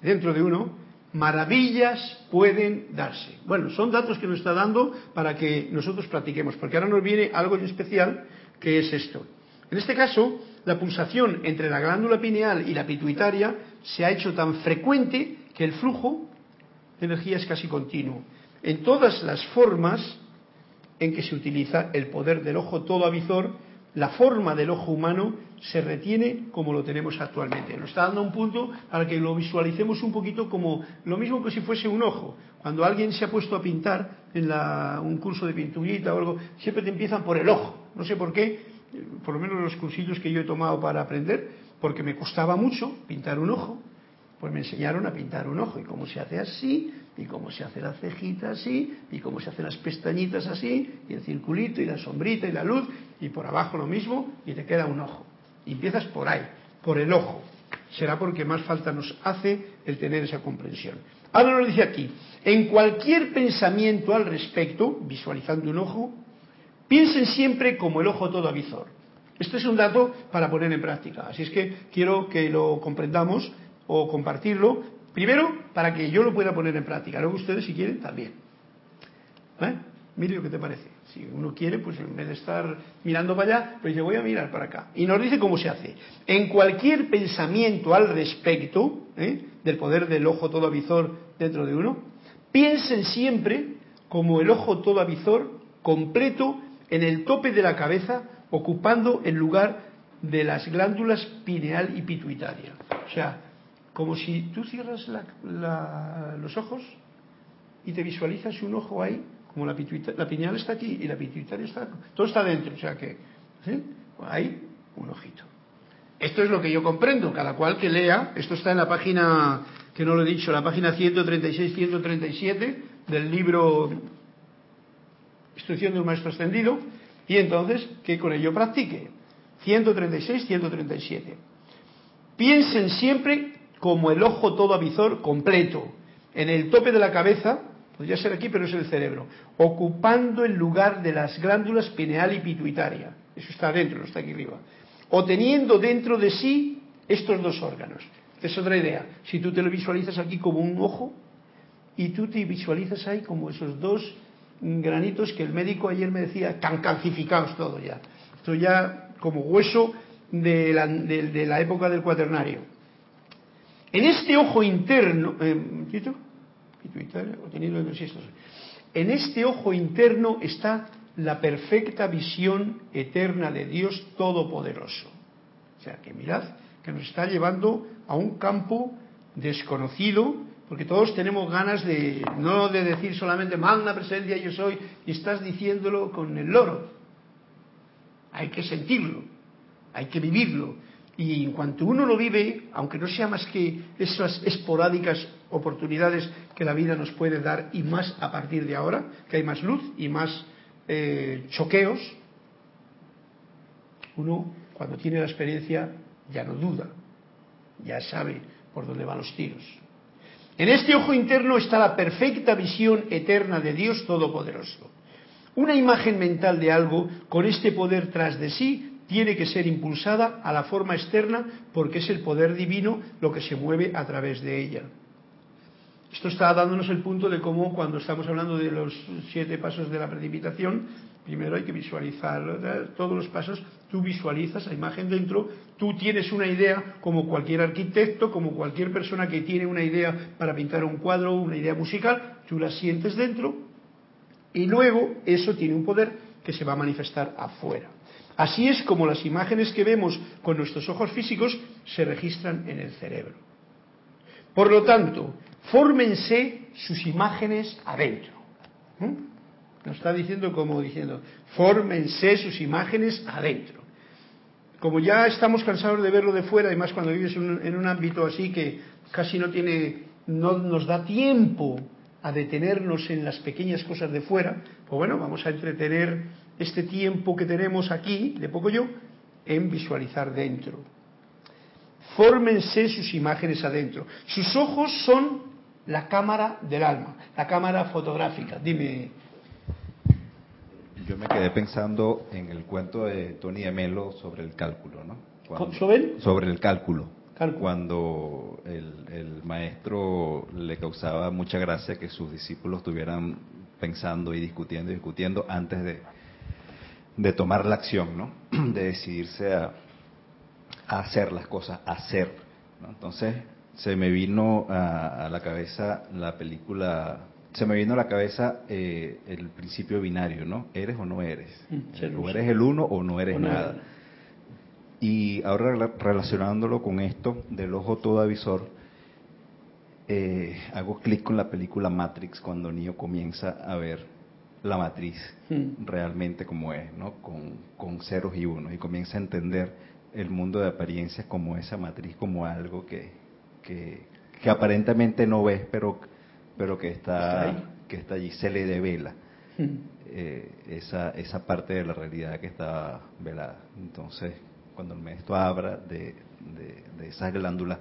dentro de uno, maravillas pueden darse. Bueno, son datos que nos está dando para que nosotros practiquemos, porque ahora nos viene algo especial que es esto. En este caso, la pulsación entre la glándula pineal y la pituitaria se ha hecho tan frecuente que el flujo de energía es casi continuo. En todas las formas en que se utiliza el poder del ojo todo avizor, la forma del ojo humano se retiene como lo tenemos actualmente. Nos está dando un punto para que lo visualicemos un poquito como lo mismo que si fuese un ojo. Cuando alguien se ha puesto a pintar en un curso de pinturita o algo, siempre te empiezan por el ojo. No sé por qué, por lo menos los cursillos que yo he tomado para aprender, porque me costaba mucho pintar un ojo pues me enseñaron a pintar un ojo y cómo se hace así, y cómo se hace la cejita así, y cómo se hacen las pestañitas así, y el circulito, y la sombrita, y la luz, y por abajo lo mismo, y te queda un ojo. Y empiezas por ahí, por el ojo. Será porque más falta nos hace el tener esa comprensión. Ahora nos dice aquí, en cualquier pensamiento al respecto, visualizando un ojo, piensen siempre como el ojo todo avizor. Esto es un dato para poner en práctica. Así es que quiero que lo comprendamos o compartirlo, primero para que yo lo pueda poner en práctica, luego ustedes si quieren también. ¿Eh? Mire lo que te parece. Si uno quiere, pues en vez de estar mirando para allá, pues yo voy a mirar para acá. Y nos dice cómo se hace. En cualquier pensamiento al respecto ¿eh? del poder del ojo todo avizor dentro de uno, piensen siempre como el ojo todo avizor completo en el tope de la cabeza, ocupando el lugar de las glándulas pineal y pituitaria. O sea, como si tú cierras los ojos y te visualizas un ojo ahí como la, la pineal está aquí y la pituitaria está, todo está dentro, o sea que hay un ojito. Esto es lo que yo comprendo, cada cual que lea, esto está en la página, que no lo he dicho, la página 136-137 del libro Instrucción de un Maestro Ascendido, y entonces que con ello practique. 136-137. Piensen siempre como el ojo todo avizor completo, en el tope de la cabeza, Podría ser aquí, pero es el cerebro. Ocupando el lugar de las glándulas pineal y pituitaria. Eso está dentro, no está aquí arriba. O teniendo dentro de sí estos dos órganos. es otra idea. Si tú te lo visualizas aquí como un ojo y tú te visualizas ahí como esos dos granitos que el médico ayer me decía, están calcificados todo ya. Esto ya como hueso de la, época del cuaternario. En este ojo interno, eh, en este ojo interno está la perfecta visión eterna de Dios Todopoderoso. O sea, que mirad, que nos está llevando a un campo desconocido, porque todos tenemos ganas de, no de decir solamente magna presencia yo soy, y estás diciéndolo con el loro. Hay que sentirlo, hay que vivirlo. Y en cuanto uno lo vive, aunque no sea más que esas esporádicas oportunidades que la vida nos puede dar y más a partir de ahora, que hay más luz y más eh, choqueos, uno cuando tiene la experiencia ya no duda, ya sabe por dónde van los tiros. En este ojo interno está la perfecta visión eterna de Dios Todopoderoso. Una imagen mental de algo con este poder tras de sí tiene que ser impulsada a la forma externa porque es el poder divino lo que se mueve a través de ella. Esto está dándonos el punto de cómo cuando estamos hablando de los siete pasos de la precipitación, primero hay que visualizar todos los pasos, tú visualizas la imagen dentro, tú tienes una idea como cualquier arquitecto, como cualquier persona que tiene una idea para pintar un cuadro, una idea musical, tú la sientes dentro y luego eso tiene un poder que se va a manifestar afuera. Así es como las imágenes que vemos con nuestros ojos físicos se registran en el cerebro. Por lo tanto, fórmense sus imágenes adentro. ¿Mm? Nos está diciendo como diciendo, fórmense sus imágenes adentro. Como ya estamos cansados de verlo de fuera, además cuando vives en un, ámbito así que casi no tiene, no nos da tiempo a detenernos en las pequeñas cosas de fuera, pues bueno, vamos a entretener este tiempo que tenemos aquí, de poco yo, en visualizar dentro. Fórmense sus imágenes adentro. Sus ojos son la cámara del alma, la cámara fotográfica. Dime. Yo me quedé pensando en el cuento de Tony Emelo sobre el cálculo, ¿no? ¿Sobre? Sobre el cálculo. Cuando el, maestro le causaba mucha gracia que sus discípulos estuvieran pensando y discutiendo y discutiendo antes de, de tomar la acción, ¿no? De decidirse a, hacer las cosas, a hacer. Entonces, se me vino a, la cabeza la película, se me vino a la cabeza eh, el principio binario, ¿no? ¿Eres o no eres? Mm, o eres el uno o no eres nada. Y ahora relacionándolo con esto del ojo todo avisor, eh, hago clic con la película Matrix cuando Neo comienza a ver la matriz mm. realmente como es, ¿no? Con, con ceros y unos y comienza a entender el mundo de apariencias como esa matriz, como algo que, que, aparentemente no ves, pero, pero que está, que está allí, se le devela. Hmm. Eh, esa, esa parte de la realidad que está velada. Entonces, cuando el maestro habla de, de, esas glándulas,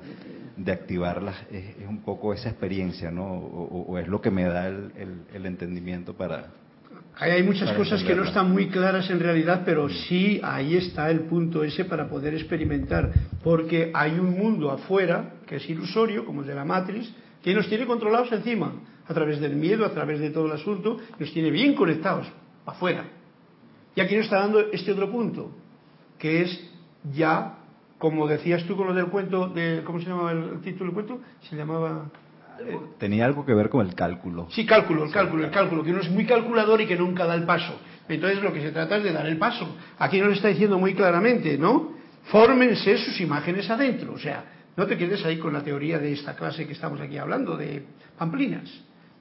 de activarlas, es, un poco esa experiencia, ¿no? O, es lo que me da el, el, entendimiento para, Ahí hay muchas Para cosas que no están muy claras en realidad, pero sí ahí está el punto ese para poder experimentar, porque hay un mundo afuera que es ilusorio, como el de la matriz, que nos tiene controlados encima, a través del miedo, a través de todo el asunto, nos tiene bien conectados, afuera. Y aquí nos está dando este otro punto, que es ya, como decías tú con lo del cuento, de, ¿cómo se llamaba el título del cuento? Se llamaba... eh, Tenía algo que ver con el cálculo. Sí, cálculo, el cálculo, el cálculo, que uno es muy calculador y que nunca da el paso. Entonces lo que se trata es de dar el paso. Aquí nos está diciendo muy claramente, ¿no? Fórmense sus imágenes adentro. O sea, no te quedes ahí con la teoría de esta clase que estamos aquí hablando, de pamplinas.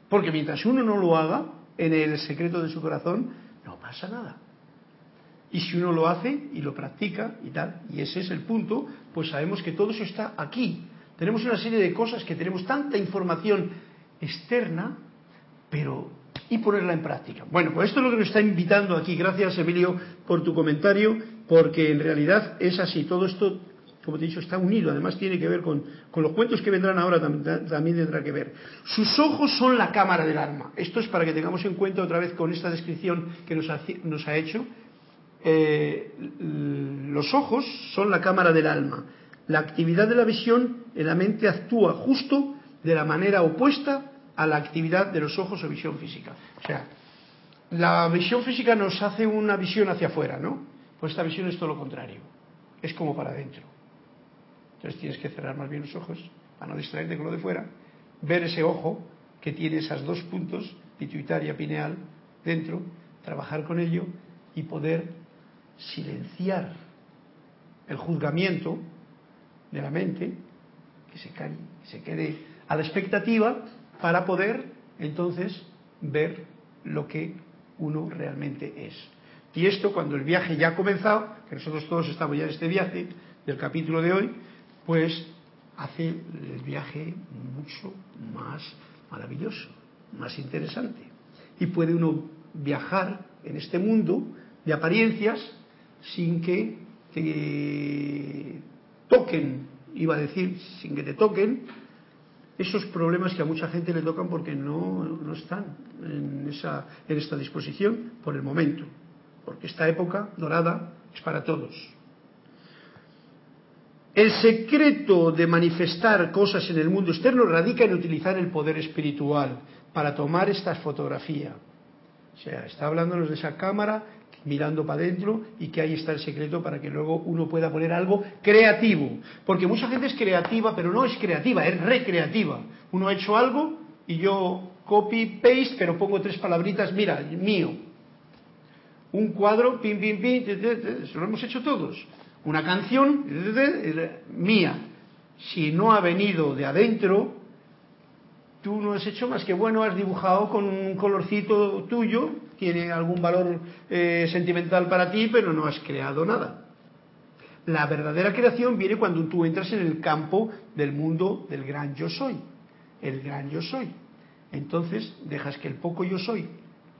Porque mientras uno no lo haga en el secreto de su corazón, no pasa nada. Y si uno lo hace y lo practica y tal, y ese es el punto, pues sabemos que todo eso está aquí. Tenemos una serie de cosas que tenemos tanta información externa, pero y ponerla en práctica. Bueno, pues esto es lo que nos está invitando aquí. Gracias, Emilio, por tu comentario, porque en realidad es así. Todo esto, como te he dicho, está unido. Además, tiene que ver con, los cuentos que vendrán ahora, tam- también tendrá que ver. Sus ojos son la cámara del alma. Esto es para que tengamos en cuenta otra vez con esta descripción que nos ha, nos ha hecho. Eh, los ojos son la cámara del alma. La actividad de la visión en la mente actúa justo de la manera opuesta a la actividad de los ojos o visión física. O sea, la visión física nos hace una visión hacia afuera, ¿no? Pues esta visión es todo lo contrario. Es como para adentro. Entonces tienes que cerrar más bien los ojos para no distraerte con lo de fuera, ver ese ojo que tiene esos dos puntos, pituitaria, pineal, dentro, trabajar con ello y poder silenciar el juzgamiento de la mente, que se, calle, que se quede a la expectativa para poder entonces ver lo que uno realmente es. Y esto cuando el viaje ya ha comenzado, que nosotros todos estamos ya en este viaje del capítulo de hoy, pues hace el viaje mucho más maravilloso, más interesante. Y puede uno viajar en este mundo de apariencias sin que te toquen, iba a decir, sin que te toquen esos problemas que a mucha gente le tocan porque no, no están en, esa, en esta disposición por el momento, porque esta época dorada es para todos. El secreto de manifestar cosas en el mundo externo radica en utilizar el poder espiritual para tomar esta fotografía. O sea, está hablándonos de esa cámara mirando para adentro y que ahí está el secreto para que luego uno pueda poner algo creativo. Porque mucha gente es creativa, pero no es creativa, es recreativa. Uno ha hecho algo y yo copy, paste, pero pongo tres palabritas, mira, mío. Un cuadro, pim, pim, pim, lo hemos hecho todos. Una canción, mía. Si no ha venido de adentro, tú no has hecho más que, bueno, has dibujado con un colorcito tuyo, tiene algún valor eh, sentimental para ti, pero no has creado nada. La verdadera creación viene cuando tú entras en el campo del mundo del gran yo soy, el gran yo soy. Entonces dejas que el poco yo soy,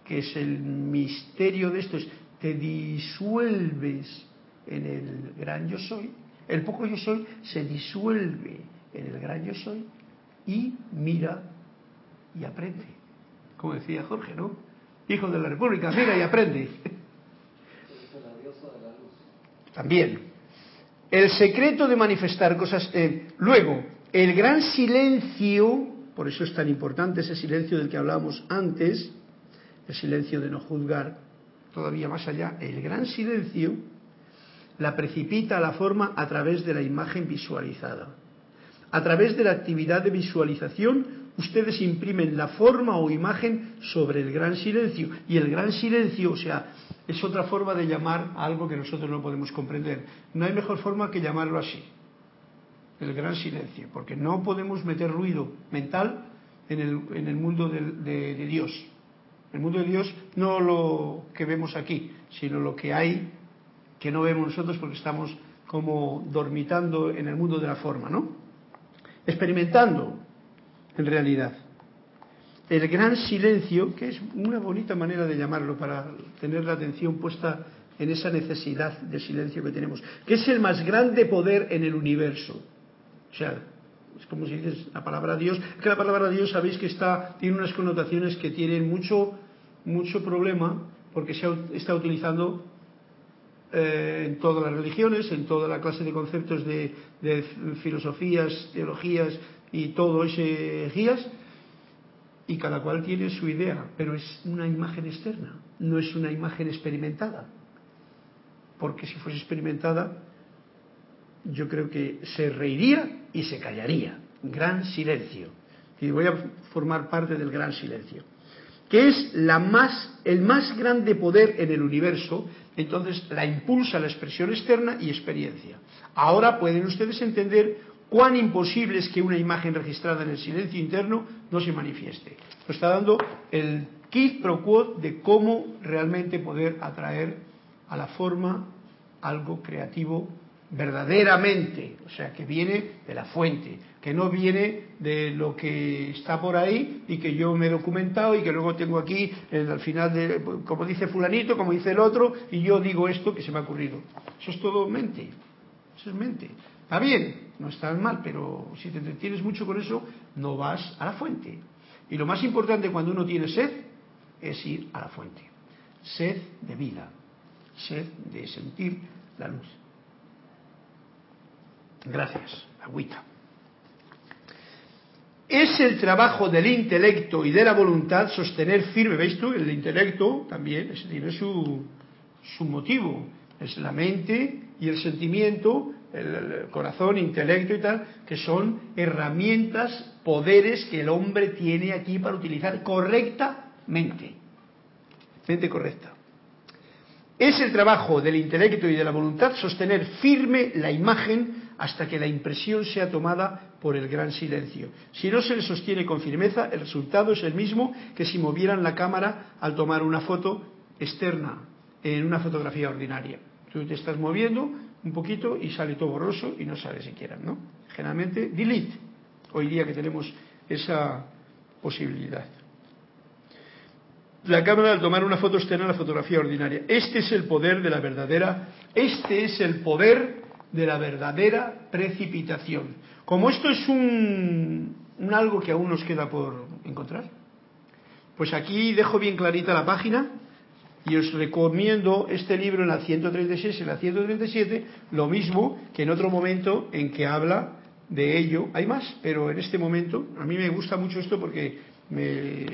que es el misterio de esto, es te disuelves en el gran yo soy, el poco yo soy se disuelve en el gran yo soy y mira y aprende. Como decía Jorge, ¿no? Hijo de la República, mira y aprende. También. El secreto de manifestar cosas. Eh, luego, el gran silencio, por eso es tan importante ese silencio del que hablábamos antes, el silencio de no juzgar, todavía más allá, el gran silencio la precipita a la forma a través de la imagen visualizada. A través de la actividad de visualización, ustedes imprimen la forma o imagen sobre el gran silencio. Y el gran silencio, o sea, es otra forma de llamar a algo que nosotros no podemos comprender. No hay mejor forma que llamarlo así, el gran silencio, porque no podemos meter ruido mental en el, en el mundo de, de, de Dios. El mundo de Dios no lo que vemos aquí, sino lo que hay que no vemos nosotros porque estamos como dormitando en el mundo de la forma, ¿no? Experimentando en realidad. El gran silencio, que es una bonita manera de llamarlo para tener la atención puesta en esa necesidad de silencio que tenemos, que es el más grande poder en el universo. O sea, es como si dices la palabra Dios, que la palabra Dios sabéis que está, tiene unas connotaciones que tienen mucho mucho problema porque se está utilizando en todas las religiones, en toda la clase de conceptos de, de filosofías, teologías y todo ese guías, y cada cual tiene su idea, pero es una imagen externa, no es una imagen experimentada. Porque si fuese experimentada, yo creo que se reiría y se callaría. Gran silencio. Y voy a formar parte del gran silencio. Que es el más grande poder en el universo, entonces la impulsa la expresión externa y experiencia. Ahora pueden ustedes entender cuán imposible es que una imagen registrada en el silencio interno no se manifieste. Nos está dando el kit pro quo de cómo realmente poder atraer a la forma algo creativo verdaderamente, o sea, que viene de la fuente, que no viene de lo que está por ahí y que yo me he documentado y que luego tengo aquí al final de, como dice fulanito, como dice el otro, y yo digo esto que se me ha ocurrido. Eso es todo mente, eso es mente. Está bien, no está mal, pero si te entretienes mucho con eso, no vas a la fuente. Y lo más importante cuando uno tiene sed es ir a la fuente. Sed de vida, sed de sentir la luz. Gracias, agüita. Es el trabajo del intelecto y de la voluntad sostener firme, ¿veis tú? El intelecto también tiene su, su motivo, es la mente y el sentimiento el corazón, intelecto y tal, que son herramientas, poderes que el hombre tiene aquí para utilizar correctamente. Mente correcta. Es el trabajo del intelecto y de la voluntad sostener firme la imagen hasta que la impresión sea tomada por el gran silencio. Si no se le sostiene con firmeza, el resultado es el mismo que si movieran la cámara al tomar una foto externa en una fotografía ordinaria. Tú te estás moviendo, un poquito y sale todo borroso y no sale siquiera, ¿no? Generalmente, delete, hoy día que tenemos esa posibilidad. La cámara al tomar una foto externa la fotografía ordinaria. Este es el poder de la verdadera, este es el poder de la verdadera precipitación. Como esto es un, algo que aún nos queda por encontrar, pues aquí dejo bien clarita la página y os recomiendo este libro en la 136 y en la 137, lo mismo que en otro momento en que habla de ello. Hay más, pero en este momento, a mí me gusta mucho esto porque me,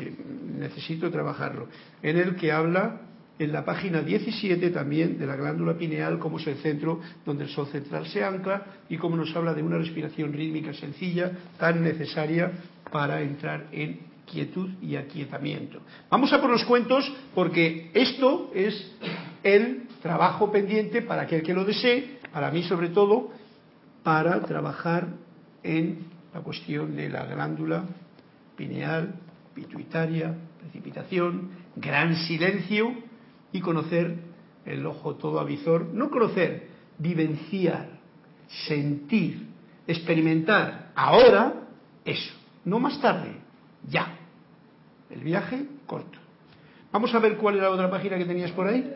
necesito trabajarlo. En el que habla en la página 17 también de la glándula pineal, como es el centro donde el sol central se ancla y cómo nos habla de una respiración rítmica sencilla, tan necesaria para entrar en quietud y aquietamiento. Vamos a por los cuentos porque esto es el trabajo pendiente para aquel que lo desee, para mí sobre todo, para trabajar en la cuestión de la glándula pineal, pituitaria, precipitación, gran silencio y conocer el ojo todo avizor, no conocer, vivenciar, sentir, experimentar ahora eso, no más tarde, ya. El viaje corto. Vamos a ver cuál era la otra página que tenías por ahí.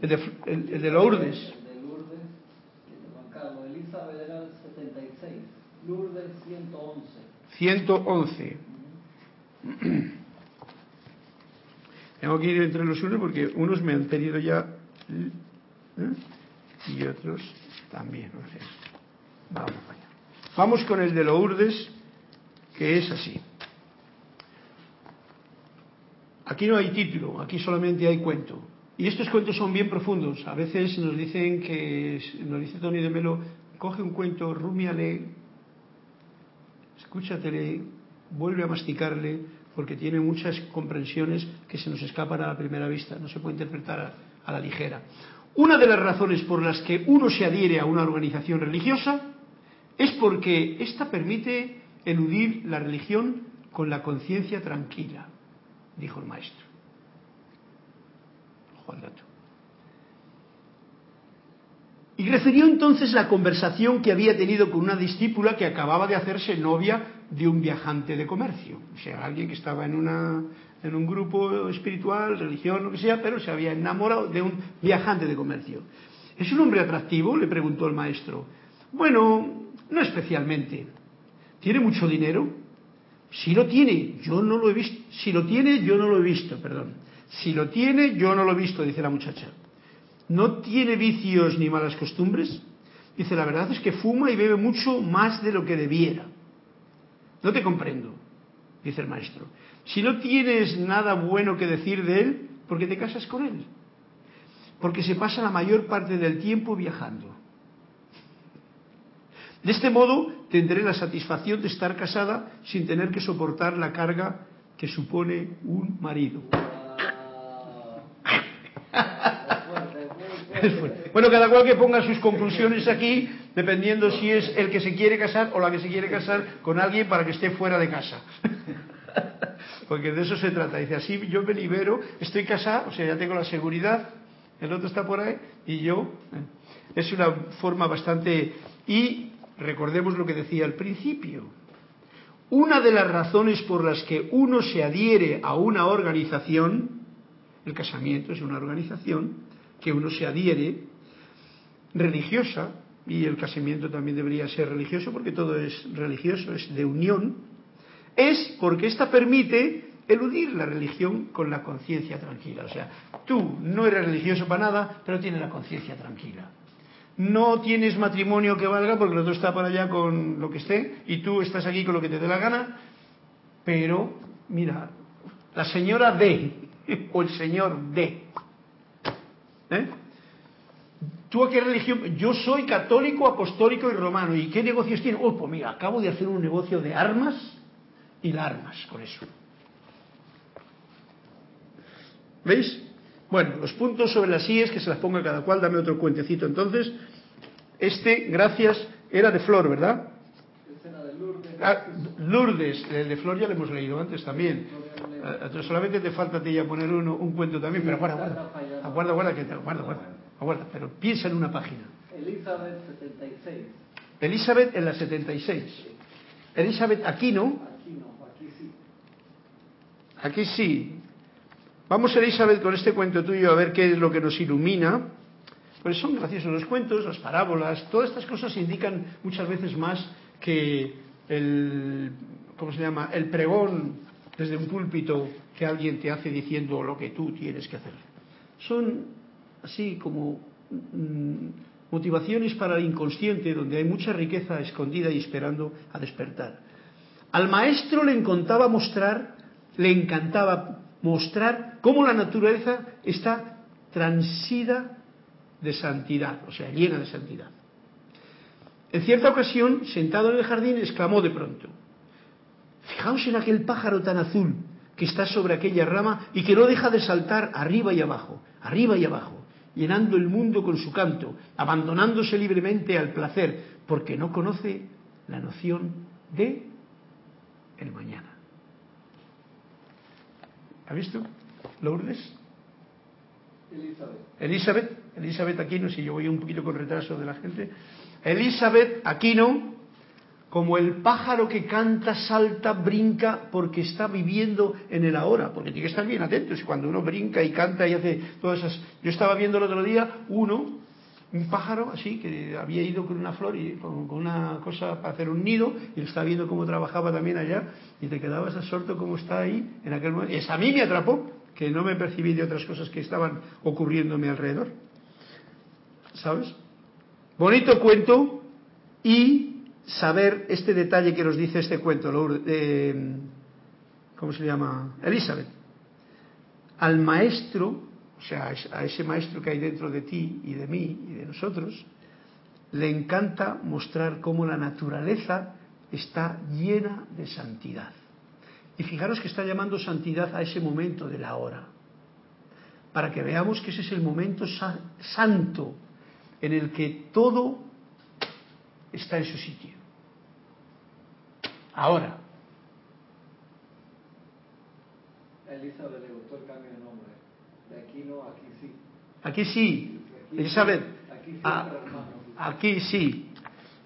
El de, el, el de Lourdes. El de Lourdes, Juan Carlos, Elizabeth era el 76, Lourdes 111. 111. Tengo que ir entre los unos porque unos me han pedido ya ¿eh? y otros también. Vamos allá. Vamos con el de Lourdes, que es así. Aquí no hay título, aquí solamente hay cuento. Y estos cuentos son bien profundos. A veces nos dicen que, nos dice Tony de Melo, coge un cuento, rumiale, escúchatele, vuelve a masticarle, porque tiene muchas comprensiones que se nos escapan a la primera vista, no se puede interpretar a, la ligera. Una de las razones por las que uno se adhiere a una organización religiosa es porque ésta permite eludir la religión con la conciencia tranquila dijo el maestro. Ojo Y refirió entonces la conversación que había tenido con una discípula que acababa de hacerse novia de un viajante de comercio. O sea, alguien que estaba en, una, en un grupo espiritual, religión, lo que sea, pero se había enamorado de un viajante de comercio. ¿Es un hombre atractivo? le preguntó el maestro. Bueno, no especialmente. ¿Tiene mucho dinero? Si lo tiene, yo no lo he visto. Si lo tiene, yo no lo he visto, perdón. Si lo tiene, yo no lo he visto, dice la muchacha. ¿No tiene vicios ni malas costumbres? Dice, la verdad es que fuma y bebe mucho más de lo que debiera. No te comprendo, dice el maestro. Si no tienes nada bueno que decir de él, ¿por qué te casas con él? Porque se pasa la mayor parte del tiempo viajando. De este modo tendré la satisfacción de estar casada sin tener que soportar la carga que supone un marido. Bueno, cada cual que ponga sus conclusiones aquí, dependiendo si es el que se quiere casar o la que se quiere casar con alguien para que esté fuera de casa. Porque de eso se trata. Dice, así yo me libero, estoy casado, o sea, ya tengo la seguridad, el otro está por ahí y yo. ¿eh? Es una forma bastante... Y recordemos lo que decía al principio. Una de las razones por las que uno se adhiere a una organización, el casamiento es una organización, que uno se adhiere, religiosa, y el casamiento también debería ser religioso porque todo es religioso, es de unión, es porque ésta permite eludir la religión con la conciencia tranquila. O sea, tú no eres religioso para nada, pero tienes la conciencia tranquila. No tienes matrimonio que valga porque el otro está para allá con lo que esté y tú estás aquí con lo que te dé la gana, pero mira, la señora D o el señor D. ¿eh? ¿Tú a qué religión? Yo soy católico, apostólico y romano. ¿Y qué negocios tiene? Oh, pues mira, acabo de hacer un negocio de armas y la armas con eso. ¿Veis? Bueno, los puntos sobre las IES, que se las ponga cada cual, dame otro cuentecito. Entonces, este, gracias, era de Flor, ¿verdad? Ah, Lourdes, el de Flor ya lo hemos leído antes también. Ah, solamente te falta a ti ya poner uno, un cuento también, pero aguarda, aguarda, aguarda, aguarda, que te, aguarda, aguarda, aguarda, pero piensa en una página. Elizabeth 76. Elizabeth en la 76. Elizabeth Aquino. Aquí no, aquí sí. Aquí sí. Vamos, Elizabeth, con este cuento tuyo a ver qué es lo que nos ilumina. Pues son graciosos los cuentos, las parábolas, todas estas cosas indican muchas veces más que el, ¿cómo se llama? El pregón desde un púlpito que alguien te hace diciendo lo que tú tienes que hacer. Son así como mm, motivaciones para el inconsciente donde hay mucha riqueza escondida y esperando a despertar. Al maestro le encantaba mostrar, le encantaba mostrar cómo la naturaleza está transida de santidad, o sea, llena de santidad. En cierta ocasión, sentado en el jardín, exclamó de pronto, fijaos en aquel pájaro tan azul que está sobre aquella rama y que no deja de saltar arriba y abajo, arriba y abajo, llenando el mundo con su canto, abandonándose libremente al placer, porque no conoce la noción de el mañana. ¿Ha visto? Lourdes. Elizabeth. Elizabeth, Elizabeth Aquino, si yo voy un poquito con retraso de la gente. Elizabeth Aquino, como el pájaro que canta, salta, brinca, porque está viviendo en el ahora, porque tiene que estar bien atento. Y cuando uno brinca y canta y hace todas esas. Yo estaba viendo el otro día uno, un pájaro así, que había ido con una flor y con, una cosa para hacer un nido, y lo estaba viendo cómo trabajaba también allá, y te quedabas absorto cómo está ahí en aquel momento. Es a mí me atrapó, que no me percibí de otras cosas que estaban ocurriéndome alrededor. ¿Sabes? Bonito cuento y saber este detalle que nos dice este cuento, ¿cómo se llama? Elizabeth. Al maestro, o sea, a ese maestro que hay dentro de ti y de mí y de nosotros, le encanta mostrar cómo la naturaleza está llena de santidad. Y fijaros que está llamando santidad a ese momento de la hora, para que veamos que ese es el momento sa santo en el que todo está en su sitio. Ahora. Elizabeth le gustó el cambio de nombre. De aquí no, aquí sí. Aquí sí. Aquí Elizabeth. Aquí sí, Ah, pero hermano. aquí sí.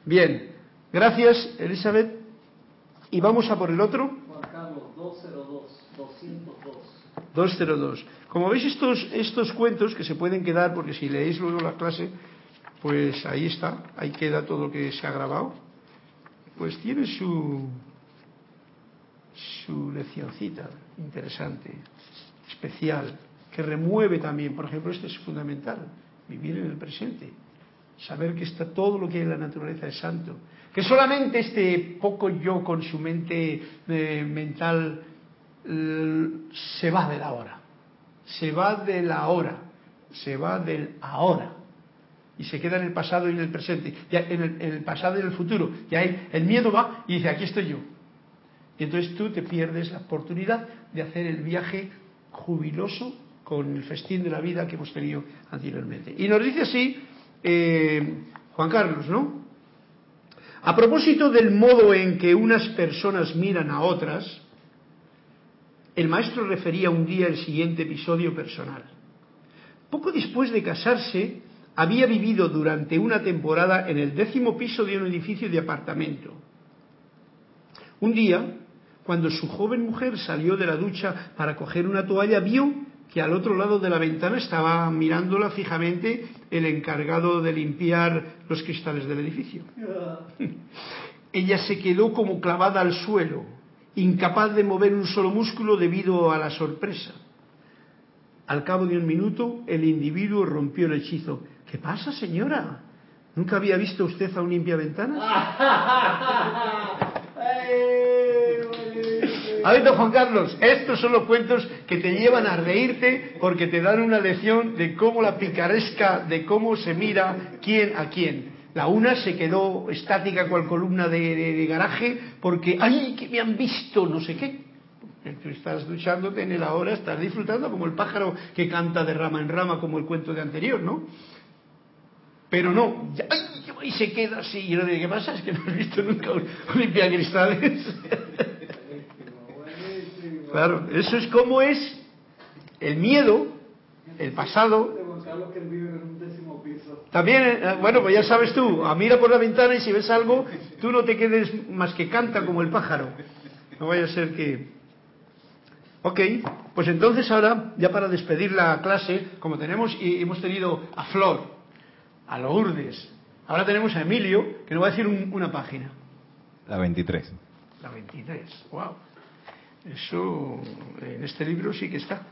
Bien. Gracias, Elizabeth. Y vamos a por el otro. Juan Carlos 202, 202. 202. Como veis estos, estos cuentos que se pueden quedar, porque si leéis luego la clase, pues ahí está, ahí queda todo lo que se ha grabado, pues tiene su, su leccioncita interesante, especial, que remueve también, por ejemplo, esto es fundamental, vivir en el presente, saber que está todo lo que hay en la naturaleza es santo, que solamente este poco yo con su mente eh, mental se va de la hora, se va de la hora, se va del ahora y se queda en el pasado y en el presente, en, el, pasado y en el futuro. Y ahí el miedo va y dice, aquí estoy yo. Y entonces tú te pierdes la oportunidad de hacer el viaje jubiloso con el festín de la vida que hemos tenido anteriormente. Y nos dice así eh, Juan Carlos, ¿no? A propósito del modo en que unas personas miran a otras, el maestro refería un día el siguiente episodio personal. Poco después de casarse, había vivido durante una temporada en el décimo piso de un edificio de apartamento. Un día, cuando su joven mujer salió de la ducha para coger una toalla, vio que al otro lado de la ventana estaba mirándola fijamente el encargado de limpiar los cristales del edificio. Ella se quedó como clavada al suelo, incapaz de mover un solo músculo debido a la sorpresa. Al cabo de un minuto, el individuo rompió el hechizo. ¿Qué pasa, señora? ¿Nunca había visto usted a un limpia ventana? A ver, Juan Carlos, estos son los cuentos que te llevan a reírte porque te dan una lección de cómo la picaresca, de cómo se mira quién a quién. La una se quedó estática cual columna de, garaje porque, ¡ay, que me han visto! No sé qué. Tú estás duchándote en el ahora, estás disfrutando como el pájaro que canta de rama en rama como el cuento de anterior, ¿no? Pero no, ¡ay! Y se queda así. Y digo, ¿qué pasa? Es que no has visto nunca un, cristales. Claro, eso es como es el miedo, el pasado. También, eh, bueno, pues ya sabes tú, mira por la ventana y si ves algo, tú no te quedes más que canta como el pájaro. No vaya a ser que... Ok, pues entonces ahora, ya para despedir la clase, como tenemos y hemos tenido a Flor, a Lourdes, ahora tenemos a Emilio, que nos va a decir una página. La 23. La 23, wow. Eso en este libro sí que está.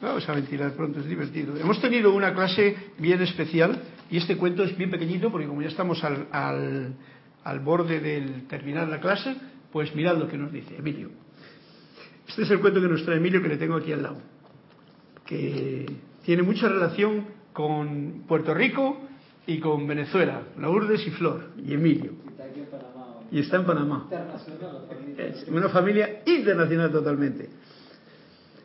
Vamos a ventilar pronto, es divertido. Hemos tenido una clase bien especial y este cuento es bien pequeñito porque como ya estamos al, al, al borde del terminar la clase, pues mirad lo que nos dice Emilio. Este es el cuento que nos trae Emilio que le tengo aquí al lado, que tiene mucha relación con Puerto Rico y con Venezuela, Lourdes y Flor y Emilio y está en Panamá. Es una familia internacional totalmente.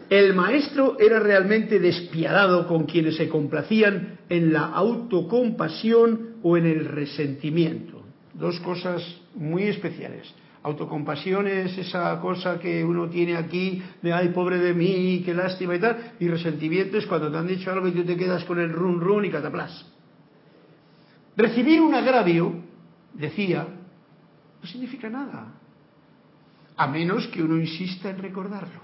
El maestro era realmente despiadado con quienes se complacían en la autocompasión o en el resentimiento. Dos cosas muy especiales. Autocompasión es esa cosa que uno tiene aquí de ay, pobre de mí, qué lástima y tal. Y resentimiento es cuando te han dicho algo y tú te quedas con el run run y cataplas. Recibir un agravio, decía, no significa nada, a menos que uno insista en recordarlo.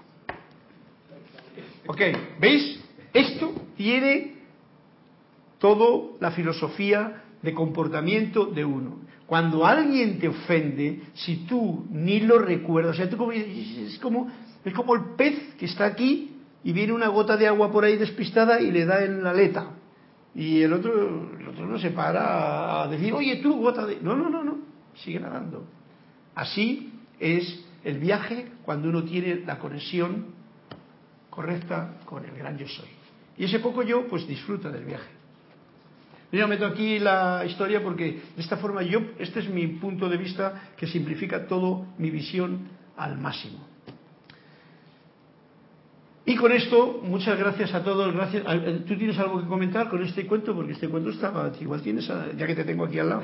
Ok, ¿veis? Esto tiene toda la filosofía de comportamiento de uno. Cuando alguien te ofende, si tú ni lo recuerdas, o sea, tú es, como, es como el pez que está aquí y viene una gota de agua por ahí despistada y le da en la aleta. Y el otro, el otro no se para a decir, oye, tú, gota de... No, no, no, no sigue nadando. Así es el viaje cuando uno tiene la conexión correcta con el gran yo soy. Y ese poco yo, pues disfruta del viaje. Yo meto aquí la historia porque de esta forma yo, este es mi punto de vista que simplifica todo mi visión al máximo. Y con esto, muchas gracias a todos. Gracias. ¿Tú tienes algo que comentar con este cuento? Porque este cuento estaba, igual tienes, ya que te tengo aquí al lado.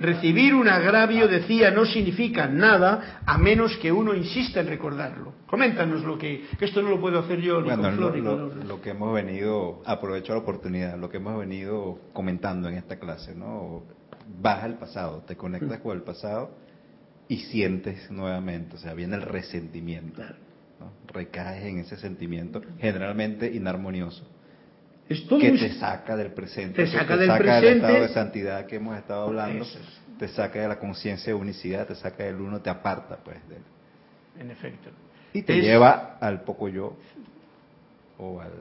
Recibir un agravio, decía, no significa nada a menos que uno insista en recordarlo. Coméntanos lo que, esto no lo puedo hacer yo. Bueno, lo, que hemos venido, aprovecho la oportunidad, lo que hemos venido comentando en esta clase, ¿no? Vas al pasado, te conectas con el pasado y sientes nuevamente, o sea, viene el resentimiento, recaes en ese sentimiento, generalmente inarmonioso que te saca del presente, te saca del presente, estado de santidad que hemos estado hablando te saca de la conciencia de unicidad, te saca del uno, te aparta, pues. De... En efecto. Y te Es- lleva al poco yo o al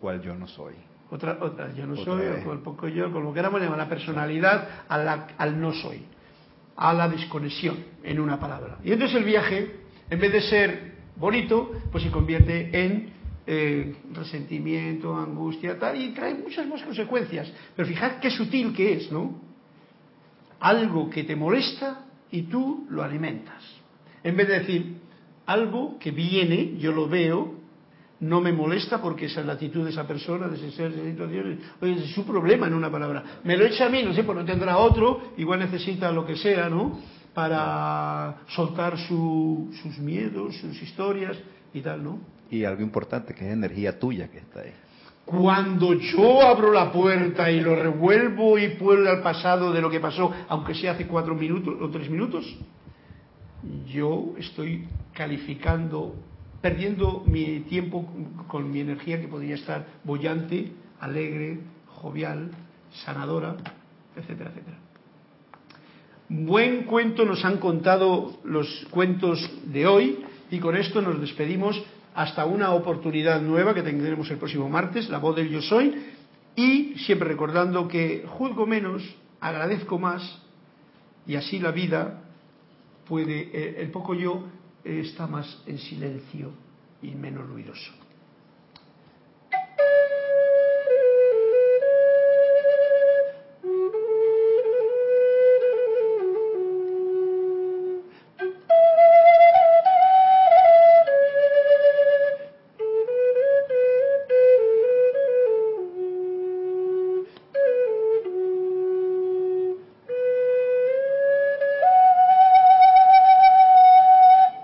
cual yo no soy. Otra, otra, yo no Otra soy, vez. o el poco yo, como queramos llamar, la personalidad a la- al no soy, a la desconexión, en una palabra. Y entonces el viaje, en vez de ser bonito, pues se convierte en eh, resentimiento, angustia, tal, y trae muchas más consecuencias. Pero fijad qué sutil que es, ¿no? Algo que te molesta y tú lo alimentas. En vez de decir, algo que viene, yo lo veo, no me molesta porque esa es la actitud de esa persona, de ese ser, de esa situación. Oye, es su problema en una palabra. Me lo echa a mí, no sé, pues no tendrá otro, igual necesita lo que sea, ¿no? Para soltar su- sus miedos, sus historias y tal, ¿no? Y algo importante, que es energía tuya que está ahí. Cuando yo abro la puerta y lo revuelvo y vuelvo al pasado de lo que pasó, aunque sea hace cuatro minutos o tres minutos, yo estoy calificando, perdiendo mi tiempo con mi energía que podría estar bollante, alegre, jovial, sanadora, etcétera, etcétera. Buen cuento nos han contado los cuentos de hoy y con esto nos despedimos hasta una oportunidad nueva que tendremos el próximo martes, la voz del yo soy, y siempre recordando que juzgo menos, agradezco más y así la vida puede, eh, el poco yo eh, está más en silencio y menos ruidoso.